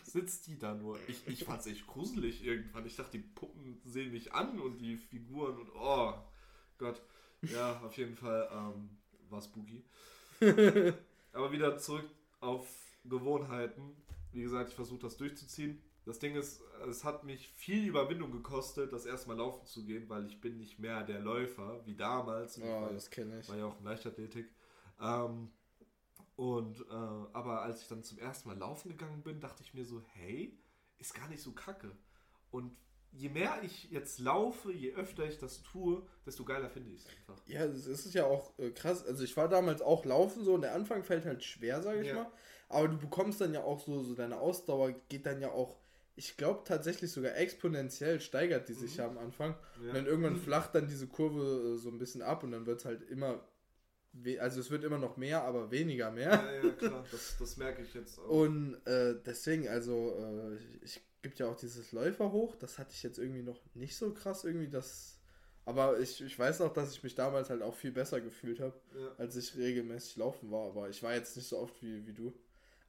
sitzt die da nur. Ich, ich fand es echt gruselig irgendwann. Ich dachte, die Puppen sehen mich an und die Figuren und oh Gott. Ja, <laughs> auf jeden Fall ähm, war spooky. <laughs> Aber wieder zurück auf Gewohnheiten. Wie gesagt, ich versuche das durchzuziehen. Das Ding ist, es hat mich viel Überwindung gekostet, das erstmal laufen zu gehen, weil ich bin nicht mehr der Läufer wie damals. Oh, war, das kenne ich. War ja auch in Leichtathletik. Ähm, und äh, aber als ich dann zum ersten Mal laufen gegangen bin, dachte ich mir so, hey, ist gar nicht so kacke. Und je mehr ich jetzt laufe, je öfter ich das tue, desto geiler finde ich es einfach. Ja, es ist ja auch äh, krass. Also ich war damals auch laufen so und der Anfang fällt halt schwer, sage ich ja. mal. Aber du bekommst dann ja auch so, so deine Ausdauer geht dann ja auch ich glaube tatsächlich sogar exponentiell steigert die sich mhm. ja am Anfang. Ja. Und dann irgendwann flacht dann diese Kurve äh, so ein bisschen ab und dann wird es halt immer, also es wird immer noch mehr, aber weniger mehr. Ja, ja, klar, das, das merke ich jetzt auch. Und äh, deswegen, also äh, ich gibt ja auch dieses Läufer hoch, das hatte ich jetzt irgendwie noch nicht so krass irgendwie, das, aber ich, ich weiß auch, dass ich mich damals halt auch viel besser gefühlt habe, ja. als ich regelmäßig laufen war, aber ich war jetzt nicht so oft wie, wie du.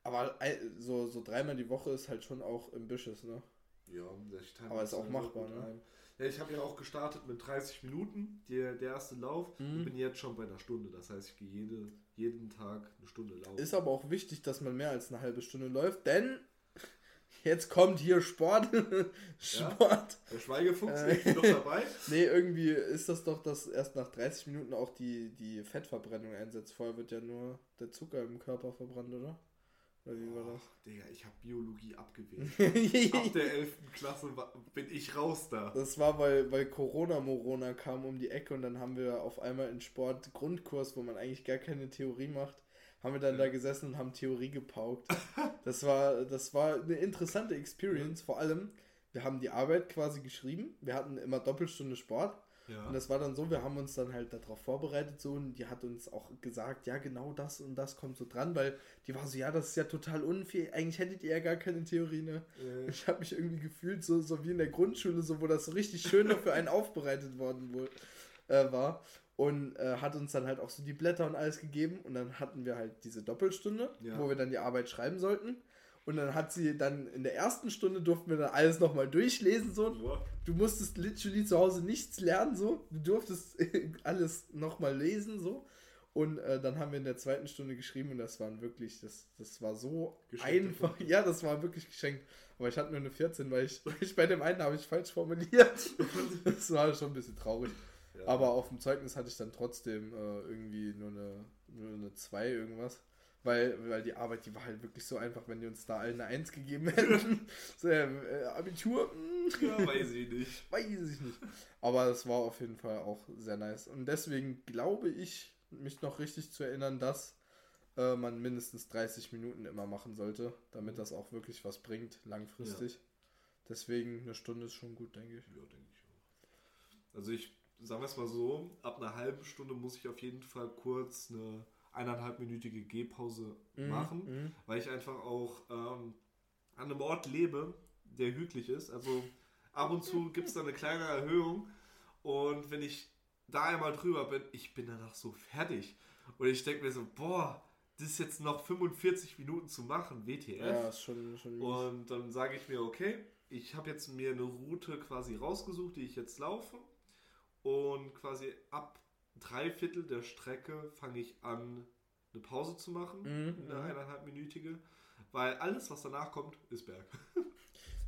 Aber so, so dreimal die Woche ist halt schon auch ambitious, ne? Ja, ich Aber ist auch machbar, ne? Ja, ich habe ja auch gestartet mit 30 Minuten, der, der erste Lauf, mhm. und bin jetzt schon bei einer Stunde. Das heißt, ich gehe jede, jeden Tag eine Stunde laufen. Ist aber auch wichtig, dass man mehr als eine halbe Stunde läuft, denn jetzt kommt hier Sport. <laughs> Sport. Ja, der Schweigefuchs äh, ist noch dabei. <laughs> nee, irgendwie ist das doch, dass erst nach 30 Minuten auch die, die Fettverbrennung einsetzt. Vorher wird ja nur der Zucker im Körper verbrannt, oder? Oder wie war das? Digga, ich habe Biologie abgewählt. <laughs> Ab der 11. Klasse bin ich raus da. Das war, weil, weil Corona-Morona kam um die Ecke und dann haben wir auf einmal einen Sport-Grundkurs, wo man eigentlich gar keine Theorie macht, haben wir dann ja. da gesessen und haben Theorie gepaukt. <laughs> Das war, das war eine interessante Experience, vor allem, wir haben die Arbeit quasi geschrieben, wir hatten immer Doppelstunde Sport ja. Und das war dann so, wir haben uns dann halt darauf vorbereitet so und die hat uns auch gesagt, ja genau das und das kommt so dran, weil die war so, ja das ist ja total unfair, eigentlich hättet ihr ja gar keine Theorie, ne? Ja. Ich habe mich irgendwie gefühlt so, so wie in der Grundschule, so wo das so richtig schön für einen <laughs> aufbereitet worden wohl, äh, war und äh, hat uns dann halt auch so die Blätter und alles gegeben und dann hatten wir halt diese Doppelstunde, ja. wo wir dann die Arbeit schreiben sollten und dann hat sie dann in der ersten Stunde durften wir dann alles nochmal durchlesen. So. Du musstest literally zu Hause nichts lernen, so. Du durftest <laughs> alles nochmal lesen, so. Und äh, dann haben wir in der zweiten Stunde geschrieben und das waren wirklich, das, das war so einfach. Punkte. Ja, das war wirklich geschenkt. Aber ich hatte nur eine 14, weil ich, weil <laughs> ich bei dem einen habe ich falsch formuliert. <laughs> das war schon ein bisschen traurig. Ja. Aber auf dem Zeugnis hatte ich dann trotzdem äh, irgendwie nur eine, nur eine 2 irgendwas. Weil, weil die Arbeit, die war halt wirklich so einfach, wenn die uns da alle eine Eins gegeben <laughs> hätten. so, äh, Abitur? Hm. Ja, weiß ich nicht. <laughs> Weiß ich nicht. Aber es war auf jeden Fall auch sehr nice. Und deswegen glaube ich, mich noch richtig zu erinnern, dass äh, man mindestens 30 Minuten immer machen sollte, damit das auch wirklich was bringt, langfristig. Ja. Deswegen eine Stunde ist schon gut, denke ich. Ja, denke ich auch. Also ich, sagen wir es mal so, ab einer halben Stunde muss ich auf jeden Fall kurz eine eineinhalbminütige Gehpause mhm. machen, mhm. weil ich einfach auch ähm, an einem Ort lebe, der hügelig ist. Also ab und zu gibt es da eine kleine Erhöhung und wenn ich da einmal drüber bin, ich bin danach so fertig. Und ich denke mir so, boah, das ist jetzt noch 45 Minuten zu machen, WTF. Ja, ist schon, schon Und dann sage ich mir, okay, ich habe jetzt mir eine Route quasi rausgesucht, die ich jetzt laufe. Und quasi ab drei Viertel der Strecke fange ich an, eine Pause zu machen, mhm, eine mhm. eineinhalbminütige, weil alles, was danach kommt, ist Berg. <laughs>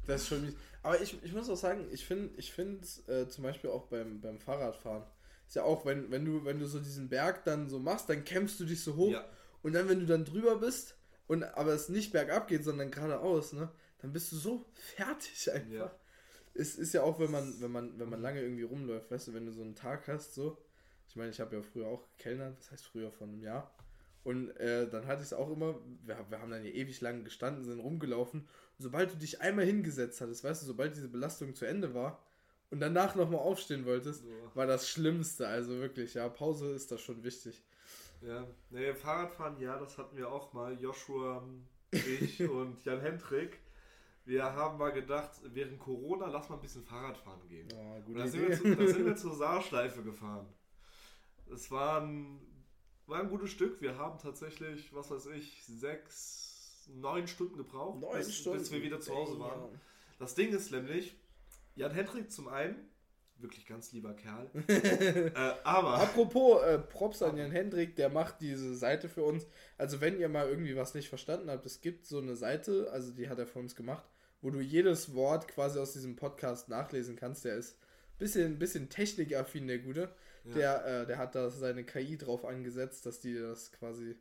Das ist schon Aber ich, ich muss auch sagen, ich finde ich es äh, zum Beispiel auch beim, beim Fahrradfahren. Ist ja auch, wenn, wenn, du, wenn du so diesen Berg dann so machst, dann kämpfst du dich so hoch. Ja. Und dann, wenn du dann drüber bist, und aber es nicht bergab geht, sondern geradeaus, ne, dann bist du so fertig einfach. Ja. Es ist ja auch, wenn man, wenn man, wenn man lange irgendwie rumläuft, weißt du, wenn du so einen Tag hast, so, ich meine, ich habe ja früher auch gekellnert, das heißt früher von einem Jahr. Und äh, dann hatte ich es auch immer, wir, wir, haben dann hier ewig lang gestanden, sind rumgelaufen. Und sobald du dich einmal hingesetzt hattest, weißt du, sobald diese Belastung zu Ende war und danach nochmal aufstehen wolltest, so. war das Schlimmste. Also wirklich, ja, Pause ist da schon wichtig. Ja, nee, Fahrradfahren, ja, das hatten wir auch mal. Joshua, ich <laughs> und Jan Hendrik. Wir haben mal gedacht, während Corona, lass mal ein bisschen Fahrradfahren gehen. Oh, und da sind, wir zu, da sind wir <laughs> zur Saarschleife gefahren. Es war ein, war ein gutes Stück. Wir haben tatsächlich, was weiß ich, sechs, neun Stunden gebraucht, neun bis, Stunden. bis wir wieder zu Hause waren. Das Ding ist nämlich, Jan Hendrik zum einen, wirklich ganz lieber Kerl. <laughs> äh, aber. Apropos äh, Props an Jan Hendrik, der macht diese Seite für uns. Also, wenn ihr mal irgendwie was nicht verstanden habt, es gibt so eine Seite, also die hat er für uns gemacht, wo du jedes Wort quasi aus diesem Podcast nachlesen kannst. Der ist ein bisschen, bisschen technikaffin, der Gute. Ja. Der, äh, der hat da seine KI drauf angesetzt, dass die das quasi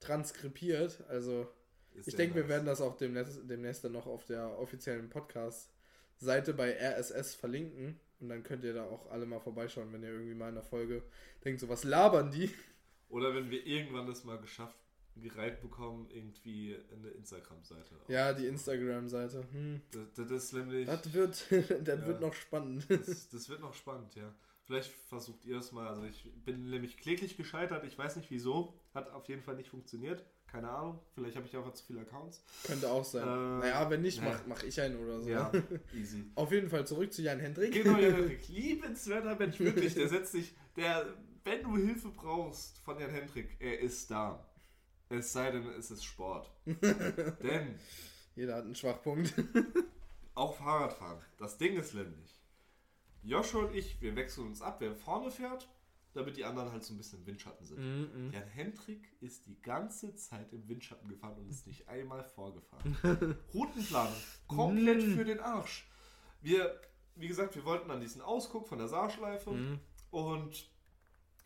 transkribiert. Also Ist ich denke, wir werden das auch demnächst, demnächst dann noch auf der offiziellen Podcast-Seite bei RSS verlinken. Und dann könnt ihr da auch alle mal vorbeischauen, wenn ihr irgendwie mal in der Folge denkt, so was labern die. Oder wenn wir irgendwann das mal geschafft gereiht bekommen, irgendwie eine Instagram-Seite. Ja, die Instagram-Seite. Hm. Das, das, ist nämlich. Das wird, <laughs> das ja, wird noch spannend. Das, <laughs> das, wird noch spannend, ja. Vielleicht versucht ihr es mal. Also ich bin nämlich kläglich gescheitert. Ich weiß nicht wieso. Hat auf jeden Fall nicht funktioniert. Keine Ahnung. Vielleicht habe ich einfach zu viele Accounts. Könnte auch sein. Äh, naja, wenn nicht, mache mach ich einen oder so. Ja, <laughs> easy. auf jeden Fall zurück zu Jan Hendrik. Genau, Jan Hendrik. Liebenswerter Mensch, wirklich. Der setzt sich, der, wenn du Hilfe brauchst von Jan Hendrik, er ist da. Es sei denn, es ist Sport. <laughs> denn. Jeder hat einen Schwachpunkt. <laughs> auch Fahrradfahren. Das Ding ist nämlich, Joshua und ich, wir wechseln uns ab, wer vorne fährt, damit die anderen halt so ein bisschen im Windschatten sind. Mm -mm. Jan Hendrik ist die ganze Zeit im Windschatten gefahren und ist nicht einmal vorgefahren. <laughs> Routenplanung, komplett mm. für den Arsch. Wir, wie gesagt, wir wollten an diesen Ausguck von der Saarschleife mm. und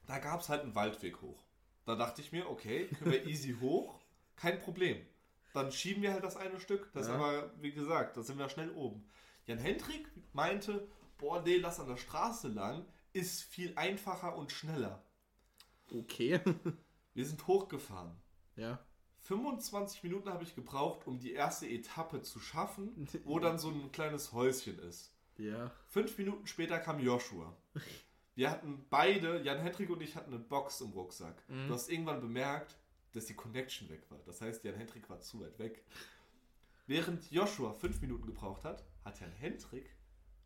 da gab es halt einen Waldweg hoch. Da dachte ich mir, okay, können wir easy hoch, kein Problem. Dann schieben wir halt das eine Stück. Das ja. ist aber, wie gesagt, da sind wir schnell oben. Jan Hendrik meinte, boah, nee, lass an der Straße lang, ist viel einfacher und schneller. Okay. <laughs> wir sind hochgefahren. Ja. 25 Minuten habe ich gebraucht, um die erste Etappe zu schaffen, wo dann so ein kleines Häuschen ist. Ja. Fünf Minuten später kam Joshua. <laughs> Wir hatten beide, Jan Hendrik und ich hatten eine Box im Rucksack. Mhm. Du hast irgendwann bemerkt, dass die Connection weg war. Das heißt, Jan Hendrik war zu weit weg. Während Joshua fünf Minuten gebraucht hat, hat Jan Hendrik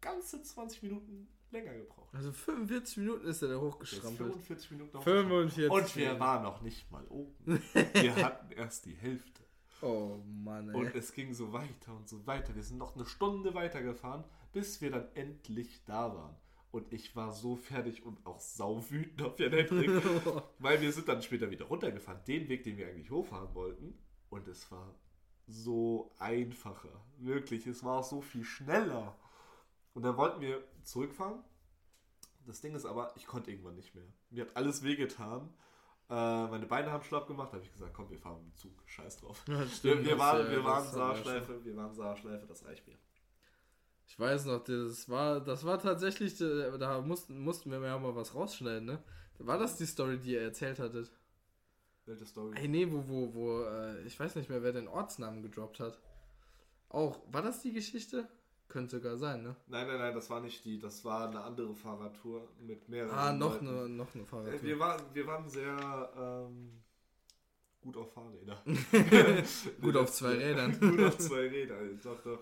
ganze 20 Minuten länger gebraucht. Also 45 Minuten ist er da hochgestrampelt. 45 Minuten 45 Und wir waren noch nicht mal oben. <laughs> wir hatten erst die Hälfte. Oh Mann, ey. Und es ging so weiter und so weiter. Wir sind noch eine Stunde weitergefahren, bis wir dann endlich da waren. Und ich war so fertig und auch sauwütend auf Jan <laughs> Hendrik, weil wir sind dann später wieder runtergefahren, den Weg, den wir eigentlich hochfahren wollten. Und es war so einfacher. Wirklich, es war so viel schneller. Und dann wollten wir zurückfahren. Das Ding ist aber, ich konnte irgendwann nicht mehr. Mir hat alles wehgetan. Äh, meine Beine haben schlapp gemacht. Da habe ich gesagt, komm, wir fahren mit dem Zug. Scheiß drauf. Ja, stimmt, wir, wir, waren, wir waren Saarschleife, wir waren Saarschleife, das reicht mir. Ich weiß noch, das war, das war tatsächlich, äh, da mussten, mussten wir ja mal was rausschneiden, ne? War das die Story, die ihr erzählt hattet? Welche Story? Ey, nee, wo, wo, wo, äh, ich weiß nicht mehr, wer den Ortsnamen gedroppt hat. Auch, war das die Geschichte? Könnte sogar sein, ne? Nein, nein, nein, das war nicht die, das war eine andere Fahrradtour mit mehreren. Ah, noch eine, noch eine Fahrradtour. Wir waren, wir waren sehr ähm, gut auf Fahrräder. <laughs> <laughs> gut auf zwei Rädern. gut auf zwei Rädern, doch, doch.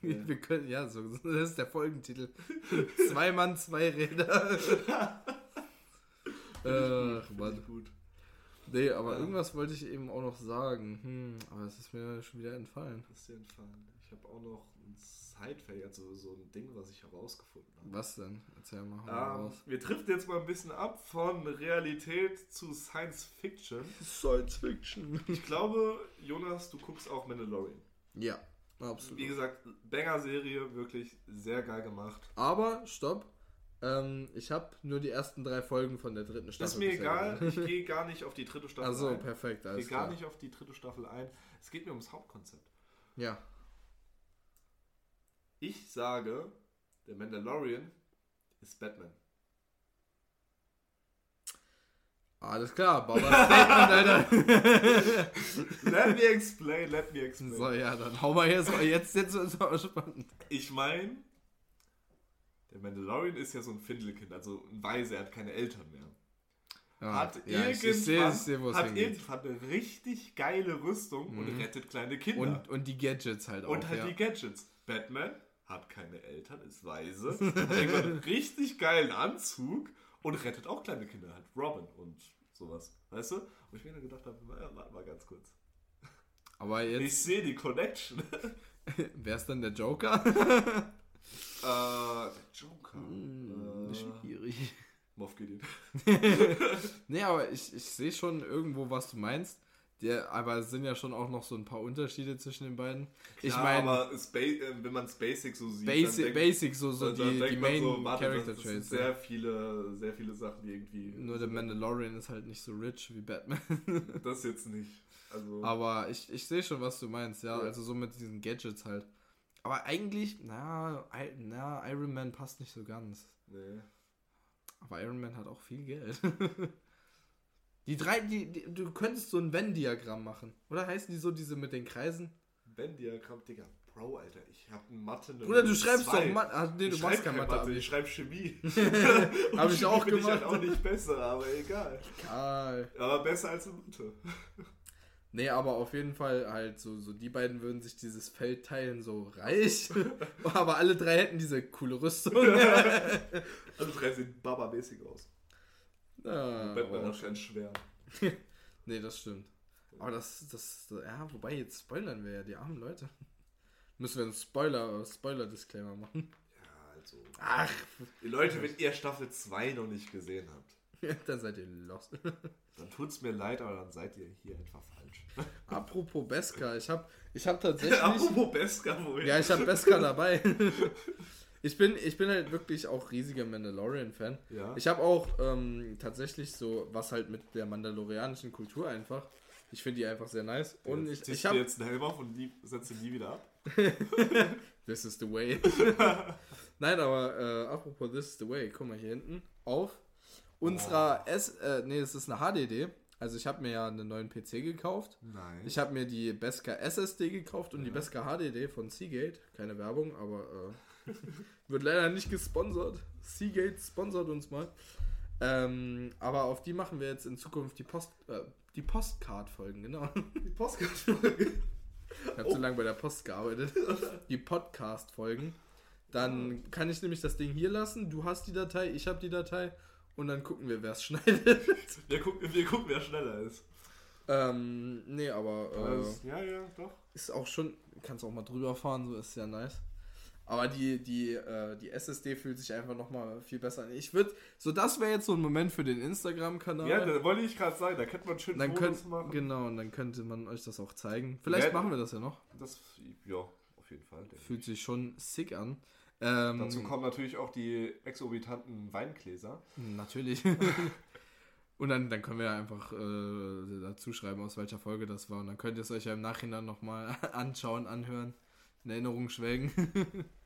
Wir können, ja, so, das ist der Folgentitel. <laughs> zwei Mann, zwei Räder. <laughs> Ach, Mann. Gut. Nee, aber ja. irgendwas wollte ich eben auch noch sagen. Hm, aber es ist mir schon wieder entfallen. Das ist dir entfallen. Ich habe auch noch ein Sidefact, also so ein Ding, was ich herausgefunden habe. Was denn? Erzähl mal. Ähm, wir driften jetzt mal ein bisschen ab von Realität zu Science Fiction. Science Fiction. Ich glaube, Jonas, du guckst auch Mandalorian. Ja. Absolut. Wie gesagt, Banger-Serie, wirklich sehr geil gemacht. Aber, stopp. Ähm, ich habe nur die ersten drei Folgen von der dritten Staffel. Ist mir egal, ich gehe gar nicht auf die dritte Staffel also, ein. Also perfekt, alles Ich gehe gar nicht auf die dritte Staffel ein. Es geht mir ums Hauptkonzept. Ja. Ich sage, der Mandalorian ist Batman. Alles klar, Baba Statement, Alter. <laughs> let me explain, let me explain. So, ja, dann hau mal jetzt, jetzt, jetzt ist es spannend. Ich meine, der Mandalorian ist ja so ein Findelkind, also ein Weise, er hat keine Eltern mehr. Ah, hat ja, irgendwann, ich seh, ich seh, hat irgendwann eine richtig geile Rüstung mhm. und rettet kleine Kinder. Und, und die Gadgets halt auch. Und halt ja. die Gadgets. Batman hat keine Eltern, ist weise, hat irgendwann einen <laughs> richtig geilen Anzug und rettet auch kleine Kinder, halt Robin und sowas. Weißt du? Wo ich mir dann gedacht habe, naja, warte mal ganz kurz. Aber jetzt. Ich sehe die Connection. <laughs> Wer ist denn der Joker? <laughs> äh, der Joker. Hm, äh, schwierig. Moff Gideon. <laughs> nee, aber ich, ich sehe schon irgendwo, was du meinst. Der, aber es sind ja schon auch noch so ein paar Unterschiede zwischen den beiden. Klar, ich meine, aber äh, wenn man es Basic so sieht, Basic, denkt, Basic so, so die, die Main so, warte, Character das, das Traits. Sehr viele, sehr viele Sachen, die irgendwie. Nur der Mandalorian ist halt nicht so rich wie Batman. <laughs> das jetzt nicht. Also aber ich, ich sehe schon, was du meinst, ja? ja. Also so mit diesen Gadgets halt. Aber eigentlich, na, na, Iron Man passt nicht so ganz. Nee. Aber Iron Man hat auch viel Geld. <laughs> Die drei, die, die, du könntest so ein Venn-Diagramm machen. Oder heißen die so diese mit den Kreisen? Venn-Diagramm, Digga. Bro, Alter, ich hab Mathe. Oder du schreibst zwei. doch Mathe. Ah, nee, du ich machst kein Mathe, Mathe ich schreib Chemie. <laughs> hab ich auch bin gemacht. Ich halt auch nicht besser, aber egal. Egal. Aber besser als Mathe. Nee, aber auf jeden Fall halt so, so die beiden würden sich dieses Feld teilen, so reich. <laughs> aber alle drei hätten diese coole Rüstung. <laughs> alle drei sehen baba-mäßig aus. Ja, Batman hat kein Schwert. nee, das stimmt. Aber das, das, ja, wobei jetzt spoilern wir ja die armen Leute. <laughs> Müssen wir einen Spoiler, Spoiler-Disclaimer machen. Ja, also. Ach. Die Leute, wenn ihr Staffel 2 noch nicht gesehen habt. dann seid ihr lost. <laughs> dann tut's mir leid, aber dann seid ihr hier einfach falsch. <laughs> Apropos Beska, ich hab, ich hab tatsächlich. Apropos Beska, wohin? Ja, ich hab Beska dabei. Ich bin, ich bin halt wirklich auch riesiger Mandalorian-Fan. Ja. Ich habe auch ähm, tatsächlich so, was halt mit der mandalorianischen Kultur einfach. Ich finde die einfach sehr nice. Und ja, ich, ich habe jetzt einen Helm auf und die setze die wieder ab. <laughs> this is the way. <laughs> Nein, aber äh, apropos this is the way, guck mal hier hinten auf unserer oh. S, äh, nee, es ist eine HDD. Also ich habe mir ja einen neuen PC gekauft. Nein. Ich habe mir die Beska SSD gekauft und ja. die Beska HDD von Seagate. Keine Werbung, aber äh, <laughs> Wird leider nicht gesponsert. Seagate sponsert uns mal. Ähm, aber auf die machen wir jetzt in Zukunft die Post, äh, die Postcard-Folgen, genau. Die Postcard-Folgen. Ich habe oh. zu lange bei der Post gearbeitet. <laughs> Die Podcast-Folgen. Dann kann ich nämlich das Ding hier lassen. Du hast die Datei, ich habe die Datei. Und dann gucken wir, wer es <laughs> schneidet. Wir gucken, wir gucken, wer schneller ist. Ähm, nee, aber. Äh, ja, ja, doch. Ist auch schon. Kannst auch mal drüber fahren, so ist ja nice. Aber die, die, äh, die SSD fühlt sich einfach nochmal viel besser an. Ich würde, so das wäre jetzt so ein Moment für den Instagram-Kanal. Ja, da wollte ich gerade sagen, da könnte man schön dann könnt, machen. Genau, und dann könnte man euch das auch zeigen. Vielleicht ja, machen wir das ja noch. Das, ja, auf jeden Fall. Fühlt sich schon sick an. Ähm, Dazu kommen natürlich auch die exorbitanten Weingläser. Natürlich. <laughs> und dann, dann können wir einfach äh, dazu schreiben, aus welcher Folge das war. Und dann könnt ihr es euch ja im Nachhinein nochmal <laughs> anschauen, anhören, in Erinnerung schwelgen. <laughs>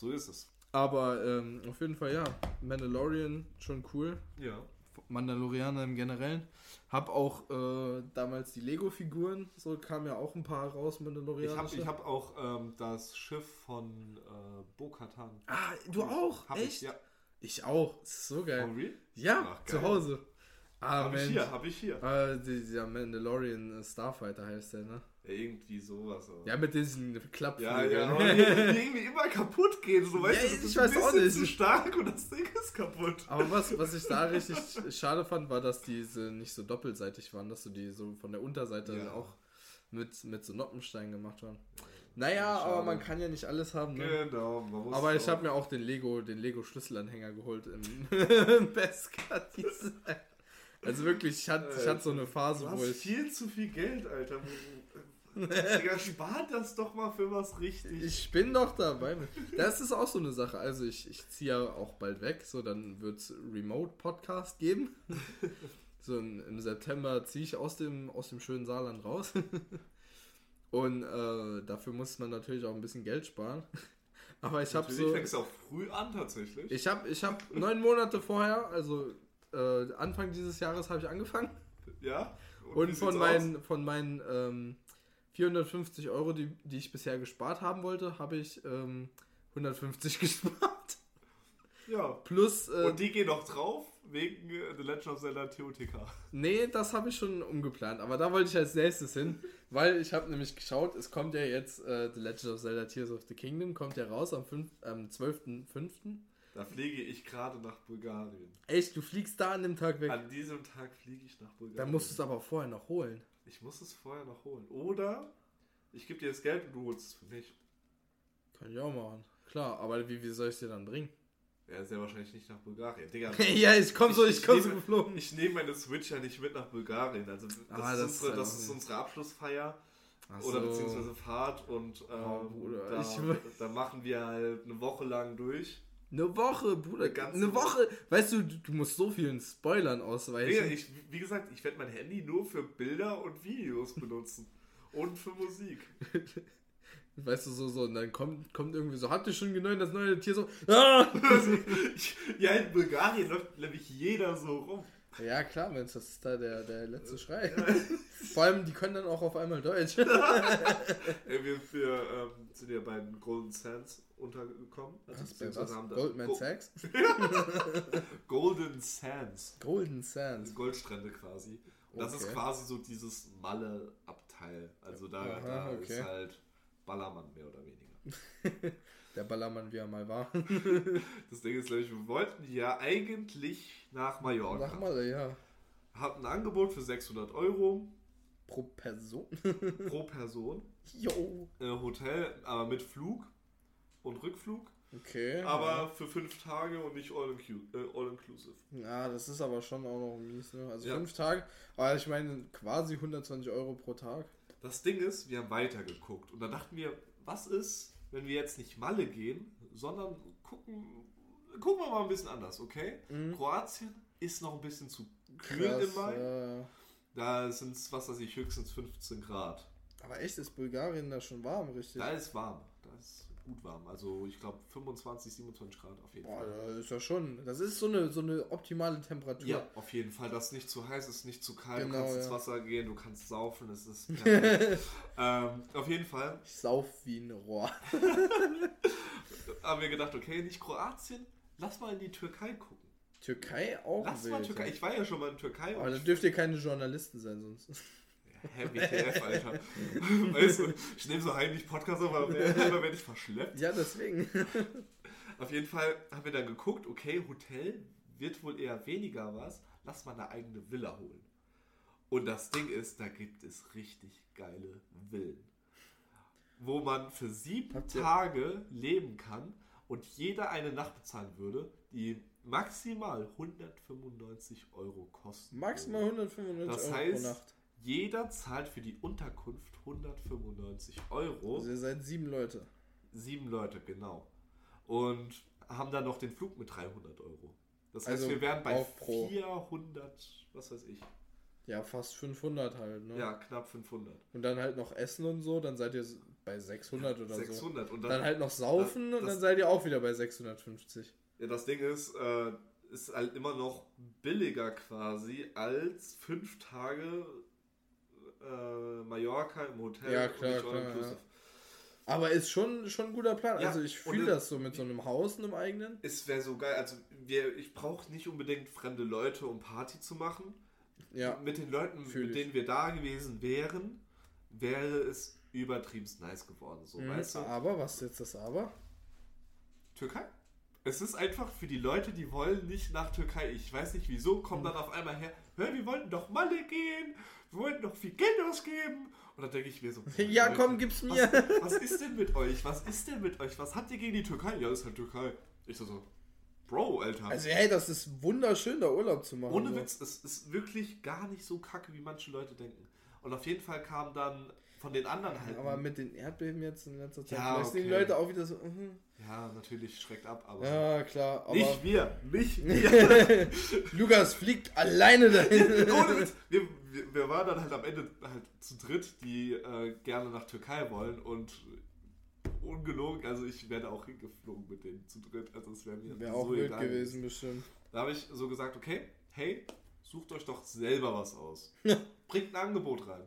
So ist es. Aber ähm, auf jeden Fall ja, Mandalorian schon cool. Ja. Mandalorianer im Generellen. Hab auch äh, damals die Lego-Figuren, so kamen ja auch ein paar raus, Mandalorianer. Ich habe ich hab auch ähm, das Schiff von äh, Bo-Katan. Ah, du auch? Echt? Ich, ja. Ich auch. Ist so geil. Really? Ja, Ach, zu Hause. Ah, hab Mensch. ich hier, hab ich hier. Ah, dieser Mandalorian Starfighter heißt der, ne? Irgendwie sowas. Aber. Ja, mit diesen Klappflügeln. Ja, ja, <laughs> die irgendwie immer kaputt gehen. So, weißt ja, du, das ich ist weiß auch nicht. zu stark und das Ding ist kaputt. Aber was, was ich da <laughs> richtig schade fand, war, dass diese nicht so doppelseitig waren, dass du die so von der Unterseite ja. auch mit, mit so Noppensteinen gemacht haben. Naja, aber man kann ja nicht alles haben. Ne? Genau, man muss Aber ich habe mir auch den Lego, den Lego Schlüsselanhänger geholt im <laughs> Bestcard Also wirklich, ich hatte, ich hatte so eine Phase, du wo ich. viel zu viel Geld, Alter. Digga, spart das doch mal für was richtig. Ich bin doch dabei. Das ist auch so eine Sache. Also ich, ich ziehe ja auch bald weg, so dann wird es Remote-Podcast geben. So im, im September ziehe ich aus dem, aus dem schönen Saarland raus. Und äh, dafür muss man natürlich auch ein bisschen Geld sparen. Aber ich habe so. fängst auch früh an tatsächlich. Ich habe ich hab neun Monate vorher, also äh, Anfang dieses Jahres habe ich angefangen. Ja. Und, Und von, meinen, von meinen ähm, 450 Euro, die, die ich bisher gespart haben wollte, habe ich ähm, 150 <laughs> gespart. Ja. Plus. Äh, Und die gehen noch drauf wegen äh, The Legend of Zelda TOTK. Nee, das habe ich schon umgeplant. Aber da wollte ich als nächstes hin, weil ich habe nämlich geschaut, es kommt ja jetzt äh, The Legend of Zelda Tears of the Kingdom, kommt ja raus am, am 12.05. Da fliege ich gerade nach Bulgarien. Echt? Du fliegst da an dem Tag weg? An diesem Tag fliege ich nach Bulgarien. Da musst du es aber vorher noch holen. Ich muss es vorher noch holen. Oder ich gebe dir das Geld und du holst es für mich. Kann ich auch machen. Klar, aber wie, wie soll ich es dir dann bringen? Ja, sehr wahrscheinlich nicht nach Bulgarien. Digga, <laughs> ja, ich komme so, ich, ich komm so geflogen. Ich nehme meine Switch ja nicht mit nach Bulgarien. Also das, ah, ist, das, unsere, das ist unsere Abschlussfeier. So. Oder beziehungsweise Fahrt und ähm, oh, da, da, machen wir halt eine Woche lang durch. Eine Woche, Bruder. Eine Woche. Weißt du, du musst so vielen Spoilern ausweichen. Ja, ich, wie gesagt, ich werde mein Handy nur für Bilder und Videos benutzen. und für Musik. <laughs> Weißt du, so, so, und dann kommt, kommt irgendwie so, habt ihr schon genau das neue Tier so, <laughs> ah! ja, in Bulgarien läuft nämlich jeder so rum. Ja, klar, Mensch, das ist da der, der letzte Schrei. <laughs> Vor allem, die können dann auch auf einmal Deutsch. <laughs> <laughs> Ey, wir wir ähm, sind ja bei den Golden Sands untergekommen. Also was, Haben Goldman Go Sachs? Golden Sands. Golden Sands. Goldstrände quasi. Und das ist quasi so dieses Malle-Abteil. Also da, Aha, da okay. ist halt Ballermann mehr oder weniger. Der Ballermann, wie er mal war. <laughs> das Ding ist, nämlich, wir wollten ja eigentlich nach Mallorca. Nach Malle, ja. Hatten ein Angebot für 600 Euro Pro Person? pro Person. <laughs> Jo. Äh, Hotel, aber mit Flug und Rückflug. Okay. Aber ja. für fünf Tage und nicht all, äh, all inclusive. Ja, das ist aber schon auch noch mies, ne? Also Ja. fünf Tage, aber ich meine quasi 120 Euro pro Tag. Das Ding ist, wir haben weitergeguckt und dann dachten wir, was ist, wenn wir jetzt nicht Malle gehen, sondern gucken, gucken wir mal ein bisschen anders, okay? Mhm. Kroatien ist noch ein bisschen zu kühl im Mai. äh, Da sind es, was weiß ich, höchstens 15 Grad. aber echt ist Bulgarien da schon warm, richtig? Da ist warm, gut warm. Also ich glaube 25, 27 Grad auf jeden Boah, Fall. das ist ja schon. Das ist so eine, so eine optimale Temperatur. Ja, auf jeden Fall. Das ist nicht zu heiß, ist nicht zu kalt. Genau, du kannst ja. ins Wasser gehen, du kannst saufen, es ist <laughs> ähm, auf jeden Fall Ich sauf wie ein Rohr. <laughs> haben wir gedacht, okay, nicht Kroatien, lass mal in die Türkei gucken. Türkei auch Lass wild, mal Türkei. Ich war ja schon mal in Türkei. Aber da dürft ihr keine Journalisten sein, sonst. Hä, WTF, Alter. <laughs> weißt du, ich nehme so heimlich Podcast auf, aber werde ich verschleppt. Ja, deswegen. <laughs> Auf jeden Fall haben wir dann geguckt, okay, Hotel wird wohl eher weniger was, lass mal eine eigene Villa holen. Und das Ding ist, da gibt es richtig geile Villen. Wo man für sieben Tage leben kann und jeder eine Nacht bezahlen würde, die maximal 195 Euro kosten. Maximal würde. 195 Das Euro heißt, pro Nacht. Jeder zahlt für die Unterkunft 195 Euro. Also ihr seid sieben Leute. Sieben Leute, genau. Und haben dann noch den Flug mit 300 Euro. Das heißt, Also wir wären bei auch pro- 400, was weiß ich. Ja, fast 500 halt, ne? Ja, knapp 500. Und dann halt noch Essen und so, dann seid ihr bei 600 oder so. 600. Und Dann, dann, halt noch saufen das- und dann seid ihr auch wieder bei 650. ja, das Ding ist, äh, ist halt immer noch billiger quasi als fünf Tage äh, Mallorca im Hotel Ja, klar, klar, inclusive. Aber ist schon, schon ein guter Plan. Ja, also ich fühle das- so mit so einem Haus, einem eigenen. Es wäre so geil, also wir, ich brauche nicht unbedingt fremde Leute, um Party zu machen. Ja. Mit den Leuten, mit ich. denen wir da gewesen wären, wäre es übertrieben nice geworden. So, Mhm, weißt du? Aber, was ist jetzt das Aber? Türkei? Es ist einfach für die Leute, die wollen nicht nach Türkei. Ich weiß nicht wieso, kommen dann auf einmal her, hör, wir wollten doch Malle gehen, wir wollten doch viel Geld ausgeben. Und dann denke ich mir so, <laughs> Ja, Leute, komm, gib's mir. Was, was ist denn mit euch? Was ist denn mit euch? Was habt ihr gegen die Türkei? Ja, ist halt Türkei. Ich so, so Bro, Alter. Also hey, das ist wunderschön, da Urlaub zu machen. Ohne so. Witz, es ist wirklich gar nicht so kacke, wie manche Leute denken. Und auf jeden Fall kam dann von den anderen halt. Aber mit den Erdbeben jetzt in letzter Zeit, Ja, sind die okay. Leute auch wieder so, mhm. ja, natürlich schreckt ab, aber. ja klar, aber Nicht wir, nicht <laughs> wir. Lukas fliegt alleine dahin. <laughs> Ohne Witz. Wir, wir, wir waren dann halt am Ende halt zu dritt, die äh, gerne nach Türkei wollen und ungelogen, also ich wäre auch hingeflogen mit denen zu dritt, also es wäre mir Wäre so auch wild egal gewesen, bestimmt. Da habe ich so gesagt, okay, hey, sucht euch doch selber was aus. <laughs> Bringt ein Angebot rein.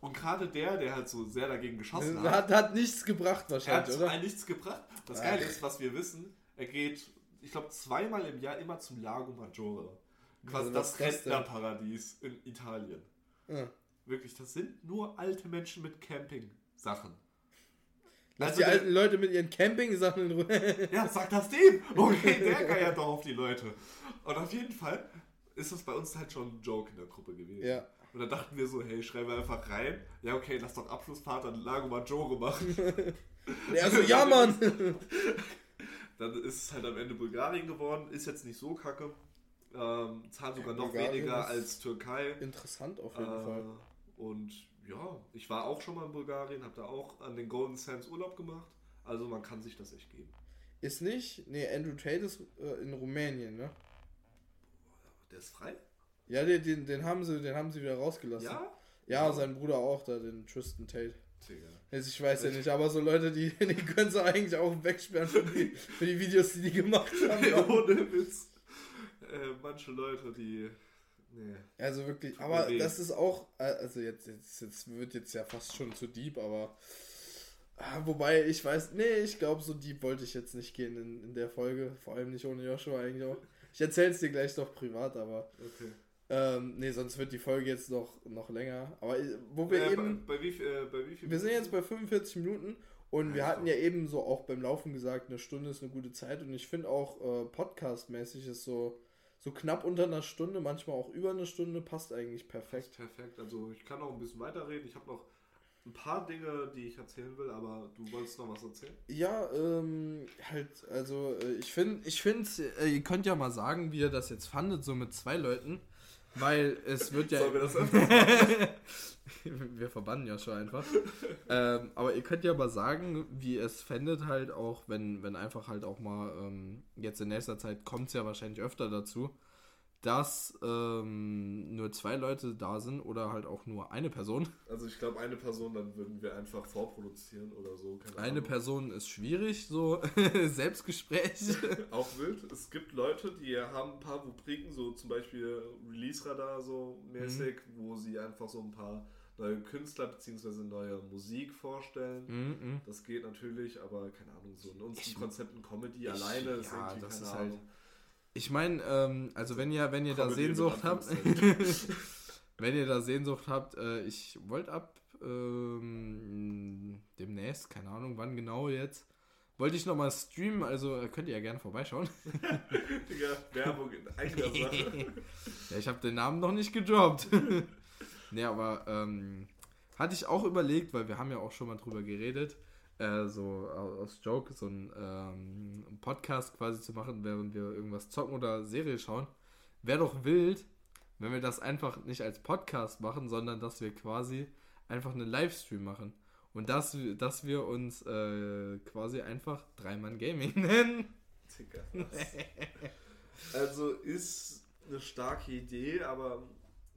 Und gerade der, der halt so sehr dagegen geschossen <laughs> hat, Hat, hat nichts gebracht er hat wahrscheinlich, zum oder? einen nichts gebracht. Das. Geile ist, was wir wissen, er geht, ich glaube, zweimal im Jahr immer zum Lago Maggiore. Quasi Also das das? Rentnerparadies in Italien. Ja. Wirklich, das sind nur alte Menschen mit Camping-Sachen. Lass Also die der- alten Leute mit ihren Camping-Sachen in Ruhe. Ja, sag das dem! Okay, der geiert doch auf die Leute. Und auf jeden Fall ist das bei uns halt schon ein Joke in der Gruppe gewesen. Ja. Und dann dachten wir so, hey, schreiben wir einfach rein. Ja, okay, lass doch Abschlussfahrt an Lago Maggiore machen. <laughs> Er so, ja Mann! <laughs> Dann ist es halt am Ende Bulgarien geworden. Ist jetzt nicht so kacke. Ähm, zahlen sogar noch Bulgarien weniger als Türkei. Interessant auf jeden Äh, Fall. und ja, ich war auch schon mal in Bulgarien, habe da auch an den Golden Sands Urlaub gemacht. Also man kann sich das echt geben. Ist nicht, nee, Andrew Tate ist äh, in Rumänien, ne? Der ist frei? Ja, den, den, den, haben sie, den haben sie wieder rausgelassen. Ja? Ja, sein Bruder auch da, den Tristan Tate. Digga. Also ich weiß ja nicht, aber so Leute, die, <laughs> die können sie eigentlich auch wegsperren für die, für die Videos, die die gemacht <laughs> haben. Ohne Witz. Äh, manche Leute, die. Nee. Also wirklich, Tut aber das ist auch, äh, also jetzt, jetzt, jetzt wird jetzt ja fast schon zu deep, aber ah, wobei ich weiß, nee, ich glaube, so deep wollte ich jetzt nicht gehen in, in der Folge, vor allem nicht ohne Joshua eigentlich auch. Ich erzähl's dir gleich doch privat, aber Okay. ähm, nee, sonst wird die Folge jetzt noch, noch länger. Aber äh, wo wir Äh, eben, bei, bei, wie, äh, bei wie viel? wir sind jetzt bei 45 Minuten und wir hatten ja eben so auch beim Laufen gesagt, eine Stunde ist eine gute Zeit und ich finde auch äh, Podcast-mäßig ist so so knapp unter einer Stunde, manchmal auch über eine Stunde, passt eigentlich perfekt. Perfekt. Also ich kann noch ein bisschen weiterreden. Ich habe noch ein paar Dinge, die ich erzählen will, aber du wolltest noch was erzählen? Ja, ähm, halt, also äh, ich finde, ich finde, äh, ihr könnt ja mal sagen, wie ihr das jetzt fandet, so mit zwei Leuten. Weil es wird ja. Sollen wir das <laughs> Wir verbannen ja schon einfach. ähm, aber ihr könnt ja mal sagen, wie ihr es fändet, halt auch, wenn, wenn einfach halt auch mal, ähm, jetzt in nächster Zeit kommt es ja wahrscheinlich öfter dazu, dass ähm, nur zwei Leute da sind oder halt auch nur eine Person. <laughs> Also ich glaube, eine Person, dann würden wir einfach vorproduzieren oder so. eine. Person ist schwierig, so <laughs> Selbstgespräch. <laughs> auch wild. Es gibt Leute, die haben ein paar Rubriken, so zum Beispiel Release-Radar so mäßig, mhm. wo sie einfach so ein paar neue Künstler bzw. neue Musik vorstellen. Mhm, mhm. Das geht natürlich, aber keine Ahnung, so in unseren Konzepten Comedy ich, alleine ist ja, irgendwie keine Ahnung. Halt ich meine, ähm, also wenn ihr, wenn ihr da Sehnsucht habt, <laughs> wenn ihr da Sehnsucht habt, äh, ich wollte ab ähm, demnächst, keine Ahnung, wann genau jetzt, wollte ich nochmal streamen, also äh, könnt ihr ja gerne vorbeischauen. <laughs> Digga, Werbung in eigener <laughs> Sache. ja, ich habe den Namen noch nicht gedroppt. nee, aber ähm, hatte ich auch überlegt, weil wir haben ja auch schon mal drüber geredet, äh, so aus Joke so einen ähm, Podcast quasi zu machen, während wir irgendwas zocken oder Serie schauen. Wäre doch wild, wenn wir das einfach nicht als Podcast machen, sondern dass wir quasi einfach einen Livestream machen. Und dass, dass wir uns äh, quasi einfach Dreimann Gaming <laughs> nennen. also ist eine starke Idee, aber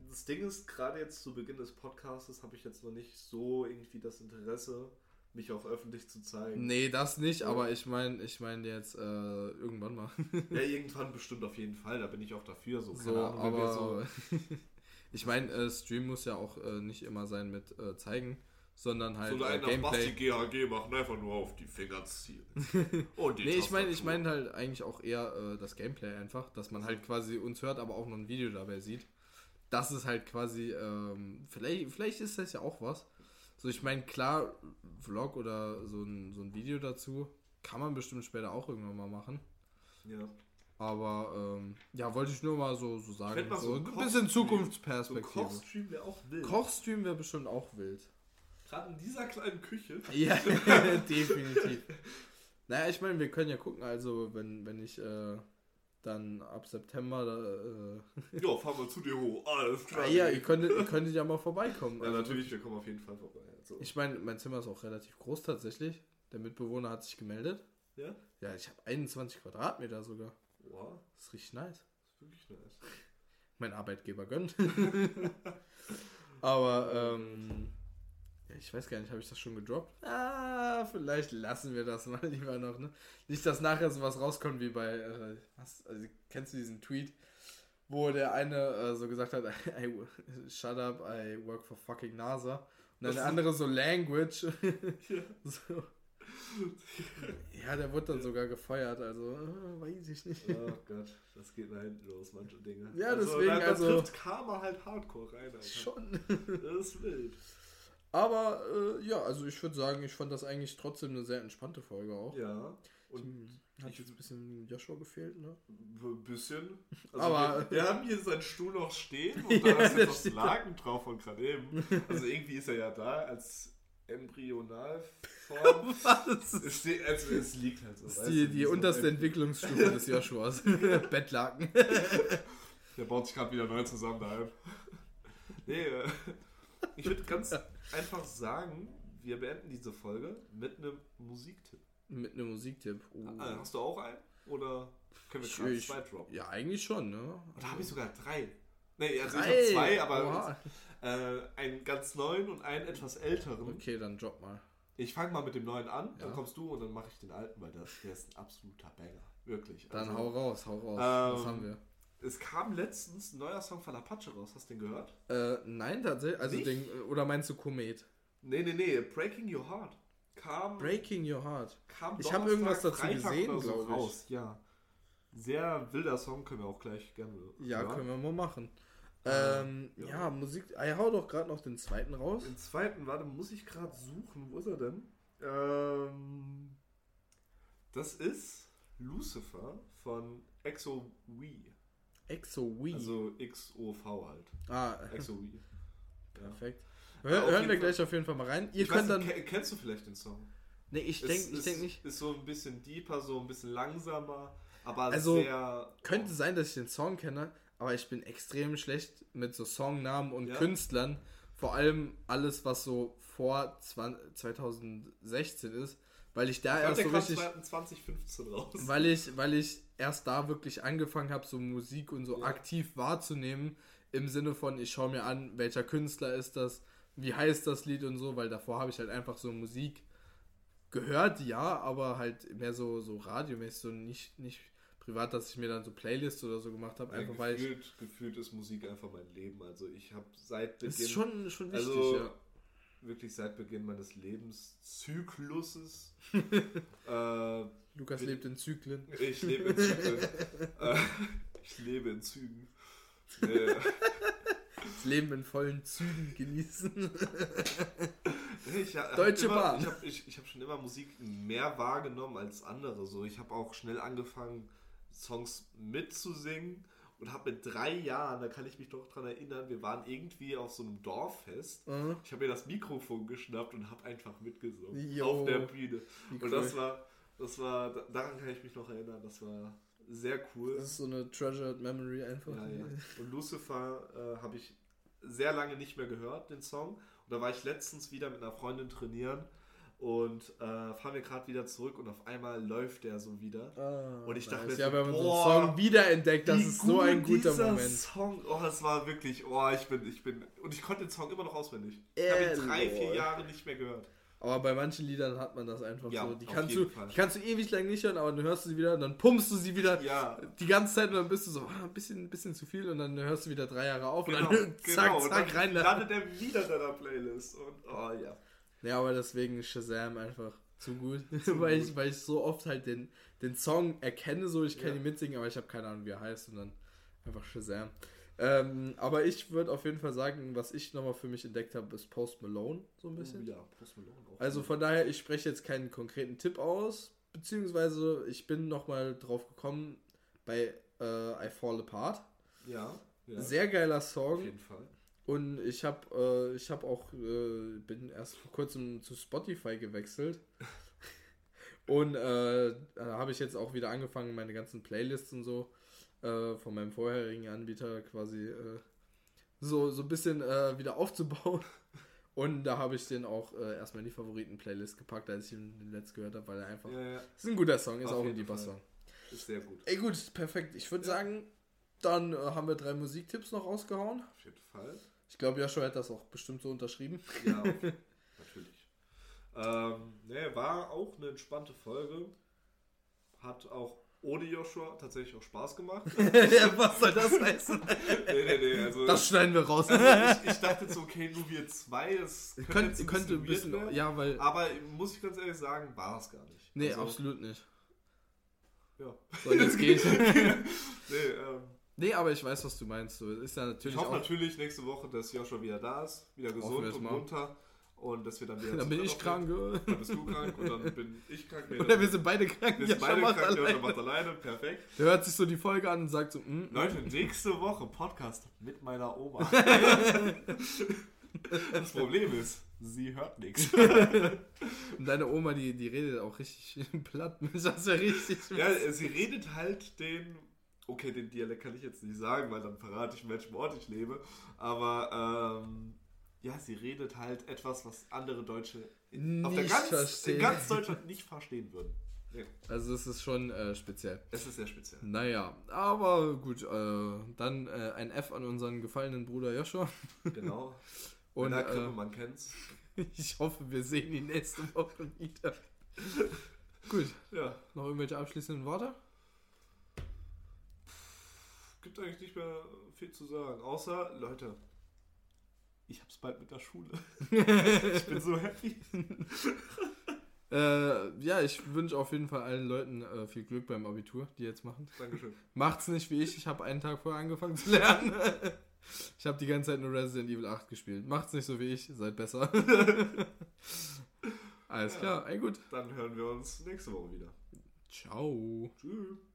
das Ding ist, gerade jetzt zu Beginn des Podcasts habe ich jetzt noch nicht so irgendwie das Interesse, mich auch öffentlich zu zeigen. Nee, das nicht, ja. aber ich meine, ich meine jetzt äh, irgendwann mal. ja, <laughs> irgendwann bestimmt auf jeden Fall, da bin ich auch dafür. So, so Ahnung, aber so <laughs> ich meine, äh, Stream muss ja auch äh, nicht immer sein mit äh, zeigen, sondern halt so äh, Gameplay. GHG machen, einfach nur auf die Finger zielen. <laughs> Und die nee, ich meine, ich meine halt eigentlich auch eher äh, das Gameplay einfach, dass man halt quasi uns hört, aber auch noch ein Video dabei sieht. Das ist halt quasi, ähm, vielleicht, vielleicht ist das ja auch was. So, ich meine, klar, Vlog oder so ein, so ein Video dazu kann man bestimmt später auch irgendwann mal machen. Ja. Aber ähm, ja, wollte ich nur mal so, so sagen. So, so ein bisschen Zukunftsperspektive. So Kochstream wäre auch wild. Kochstream wäre bestimmt auch wild. Gerade in dieser kleinen Küche. <laughs> Ja, <laughs> definitiv. Naja, ich meine, wir können ja gucken, also wenn, wenn ich äh, dann ab September. Äh, ja, fahren wir zu dir hoch. Alles klar. Ah, ja, ihr könntet, ihr könntet ja mal vorbeikommen. <laughs> Ja, also, natürlich, wir kommen auf jeden Fall vorbei. Also. Ich meine, mein Zimmer ist auch relativ groß tatsächlich. Der Mitbewohner hat sich gemeldet. Ja? Ja, ich habe 21 Quadratmeter sogar. Wow. Das ist richtig nice. Das ist wirklich nice. Mein Arbeitgeber gönnt. <laughs> Aber, ähm, ich weiß gar nicht, habe ich das schon gedroppt? Ah, vielleicht lassen wir das <laughs> mal lieber noch, ne? Nicht, dass nachher sowas rauskommt wie bei, äh, was, also, kennst du diesen Tweet, wo der eine äh, so gesagt hat, <laughs> I, shut up, I work for fucking NASA. Und dann der andere so Language. <laughs> Ja. so. Ja, der wurde dann sogar gefeuert, also äh, weiß ich nicht. Oh Gott, das geht nach hinten los, manche Dinge. Ja, also, deswegen, da, da also. trifft Karma halt hardcore rein, Alter. Schon. Das ist wild. Aber äh, ja, also ich würde sagen, ich fand das eigentlich trotzdem eine sehr entspannte Folge auch. Ja. Und hat jetzt ein bisschen Joshua gefehlt, ne? Ein bisschen. Also aber wir, wir, haben hier seinen Stuhl noch stehen und <laughs> da ist jetzt das Laken drauf von gerade eben. <laughs> Also irgendwie ist er ja da als Embryonalform. <laughs> Was? Es, steht, also es liegt halt so. Die, die unterste Entwicklungsstufe des Joshuas. Bettlaken. Der baut sich gerade wieder neu zusammen daheim. Nee, äh, ich würde ganz einfach sagen, wir beenden diese Folge mit einem Musiktipp. Mit einem Musiktipp. Oh. Hast du auch einen? Oder können wir gerade zwei droppen? Ja, eigentlich schon, ne? Oder habe ich sogar drei? Nee, also drei. ich habe zwei, aber äh, einen ganz neuen und einen etwas älteren. Okay, dann drop mal. Ich fange mal mit dem neuen an, ja. dann kommst du und dann mache ich den alten, weil das, der ist ein absoluter Banger. Wirklich. Dann also, hau raus, hau raus. Ähm, Was haben wir? Es kam letztens ein neuer Song von Apache raus. Hast du den gehört? Äh, nein, tatsächlich. Also den, oder meinst du Komet? Nee, nee, nee. Breaking Your Heart. Kam. Breaking Your Heart. Kam ich habe irgendwas dazu Freitag gesehen, so glaube ich. Raus. Ja. Sehr wilder Song, können wir auch gleich gerne. Ja, hören. können wir mal machen. Ähm, ja. ja. Musik. Er haut doch gerade noch den zweiten raus. Den zweiten, warte, muss ich gerade suchen. Wo ist er denn? Ähm, das ist Lucifer von Exo Wee. XOV. Also XOV halt. Ah, XOV. <laughs> perfekt. Hör, hören wir gleich auf jeden Fall mal rein. Ihr Ich könnt weiß dann. kennst du vielleicht den Song? Nee, ich denke denk nicht. Ist so ein bisschen deeper, so ein bisschen langsamer, aber Also, sehr. Könnte sein, dass ich den Song kenne, aber ich bin extrem schlecht mit so Songnamen und Ja? Künstlern. Vor allem alles, was so vor 20, 2016 ist, weil ich da Ich erst so richtig. 2015 raus. Weil ich, weil ich erst da wirklich angefangen habe, so Musik und so Ja. aktiv wahrzunehmen, im Sinne von, ich schaue mir an, welcher Künstler ist das, wie heißt das Lied und so, weil davor habe ich halt einfach so Musik gehört, ja, aber halt mehr so, so radiomäßig, so nicht, nicht privat, dass ich mir dann so Playlists oder so gemacht habe, Ja, einfach weil ich. gefühlt, gefühlt ist Musik einfach mein Leben. Also ich habe seit Das Beginn, ist schon, schon wichtig, also ja. Wirklich seit Beginn meines Lebenszykluses. <laughs> äh, Lukas bin- lebt in Zyklen. ich lebe in Zyklen. <laughs> äh, ich lebe in Zügen. Nee, Das Leben in vollen Zügen genießen. ich, hab Deutsche immer, Bahn. Ich habe ich, ich hab schon immer Musik mehr wahrgenommen als andere. So, ich habe auch schnell angefangen, Songs mitzusingen und habe mit drei Jahren, da kann ich mich doch dran erinnern, wir waren irgendwie auf so einem Dorffest. Mhm. Ich habe mir das Mikrofon geschnappt und habe einfach mitgesungen Jo. auf der Bühne. Und cool. das war, das war, daran kann ich mich noch erinnern. Das war sehr cool. Das ist so eine treasured memory einfach. Ja, ja. Und Lucifer äh, habe ich sehr lange nicht mehr gehört, den Song. Und da war ich letztens wieder mit einer Freundin trainieren und äh, fahren wir gerade wieder zurück und auf einmal läuft der so wieder. Ah, Und ich dachte nice. mir ja, so, wenn man so boah, einen Song wiederentdeckt, das ist so ein gut guter Moment. Song, oh, das war wirklich, oh, ich bin, ich bin, und ich konnte den Song immer noch auswendig. Ich habe ihn drei, vier. Jahre nicht mehr gehört. Aber bei manchen Liedern hat man das einfach Ja, so. Die kannst, du, Fall. die kannst du ewig lang nicht hören, aber dann hörst du sie wieder und dann pumpst du sie wieder <laughs> Ja, die ganze Zeit und dann bist du so, ah, ein bisschen, ein bisschen zu viel und dann hörst du wieder drei Jahre auf genau, und dann <laughs> zack, genau. Und zack, dann rein. landet er wieder in deiner Playlist. Und, oh ja. Ja, aber deswegen ist Shazam einfach zu gut, <laughs> Zu weil, gut. Ich, weil ich so oft halt den, den Song erkenne, so ich kann Ja. ihn mitsingen, aber ich habe keine Ahnung, wie er heißt und dann einfach Shazam. Ähm, aber ich würde auf jeden Fall sagen, was ich nochmal für mich entdeckt habe, ist Post Malone, so ein bisschen. Oh, ja, Post Malone auch. Also von daher, ich spreche jetzt keinen konkreten Tipp aus, beziehungsweise ich bin nochmal drauf gekommen bei äh, I Fall Apart. ja, ja. Sehr geiler auf Song jeden Fall. Und ich habe äh, ich habe auch äh, bin erst vor kurzem zu Spotify gewechselt <laughs> und äh, da habe ich jetzt auch wieder angefangen meine ganzen Playlists und so äh, von meinem vorherigen Anbieter quasi äh, so so ein bisschen äh, wieder aufzubauen <laughs> und da habe ich den auch erstmal in die Favoriten-Playlist gepackt, als ich ihn letzt gehört habe, weil er einfach Ja, ja, ist ein guter Song, ist Auf auch ein lieber. Song. ist sehr gut. Ey gut, perfekt. Ich würde Ja. sagen, dann äh, haben wir drei Musiktipps noch rausgehauen. Auf jeden Fall. Ich glaube, Joshua hat das auch bestimmt so unterschrieben. Ja, <laughs> natürlich. Ähm, ne, war auch eine entspannte Folge. Hat auch ohne Joshua tatsächlich auch Spaß gemacht. <laughs> was soll das <laughs> heißen? nee, nee, nee. Also, Das schneiden wir raus. also ich, ich dachte jetzt, okay, nur wir zwei. Das könnte, Könnt, jetzt könnte ein bisschen, werden. ja, weil. Aber muss ich ganz ehrlich sagen, war es gar nicht. Nee, also, absolut nicht. Ja. So, jetzt geht. Nee, ähm, nee, aber ich weiß, was du meinst. So, ist ja ich natürlich hoffe auch. natürlich nächste Woche, dass Joshua wieder da ist, wieder gesund es und mal. munter. Und dass wir dann wieder <laughs> Dann bin ich krank. Dann bist du krank und dann bin ich krank. Nee, <laughs> Oder wir sind beide krank. wir sind Joshua beide krank, Joshua alleine. macht alleine. Perfekt. Der hört sich so die Folge an und sagt so, mm, Leute, nächste Woche Podcast mit meiner Oma. <laughs> das Problem ist, sie hört nichts. und deine Oma, die, die redet auch richtig platt. Das ist ja richtig. Ja, sie redet halt den. Okay, den Dialekt kann ich jetzt nicht sagen, weil dann verrate ich, in welchem Ort ich lebe. Aber ähm, ja, sie redet halt etwas, was andere Deutsche in, auf der Nicht ganz, verstehen. in ganz Deutschland nicht verstehen würden. Also es ist schon äh, speziell. es ist sehr speziell. Naja, aber gut, äh, dann äh, ein F an unseren gefallenen Bruder Joshua. Genau. <laughs> Und Und äh, man kennt's. ich hoffe, wir sehen ihn nächste Woche wieder. <laughs> gut, Ja, noch irgendwelche abschließenden Worte? Gibt eigentlich nicht mehr viel zu sagen. Außer, Leute, ich hab's bald mit der Schule. <laughs> ich bin so happy. Äh, ja, ich wünsche auf jeden Fall allen Leuten äh, viel Glück beim Abitur, die jetzt machen. Dankeschön. Macht's nicht wie ich, ich habe einen Tag vorher angefangen zu lernen. ich habe die ganze Zeit nur Resident Evil 8 gespielt. Macht's nicht so wie ich, seid besser. <laughs> Alles klar, ey gut. Dann hören wir uns nächste Woche wieder. Ciao. Tschüss.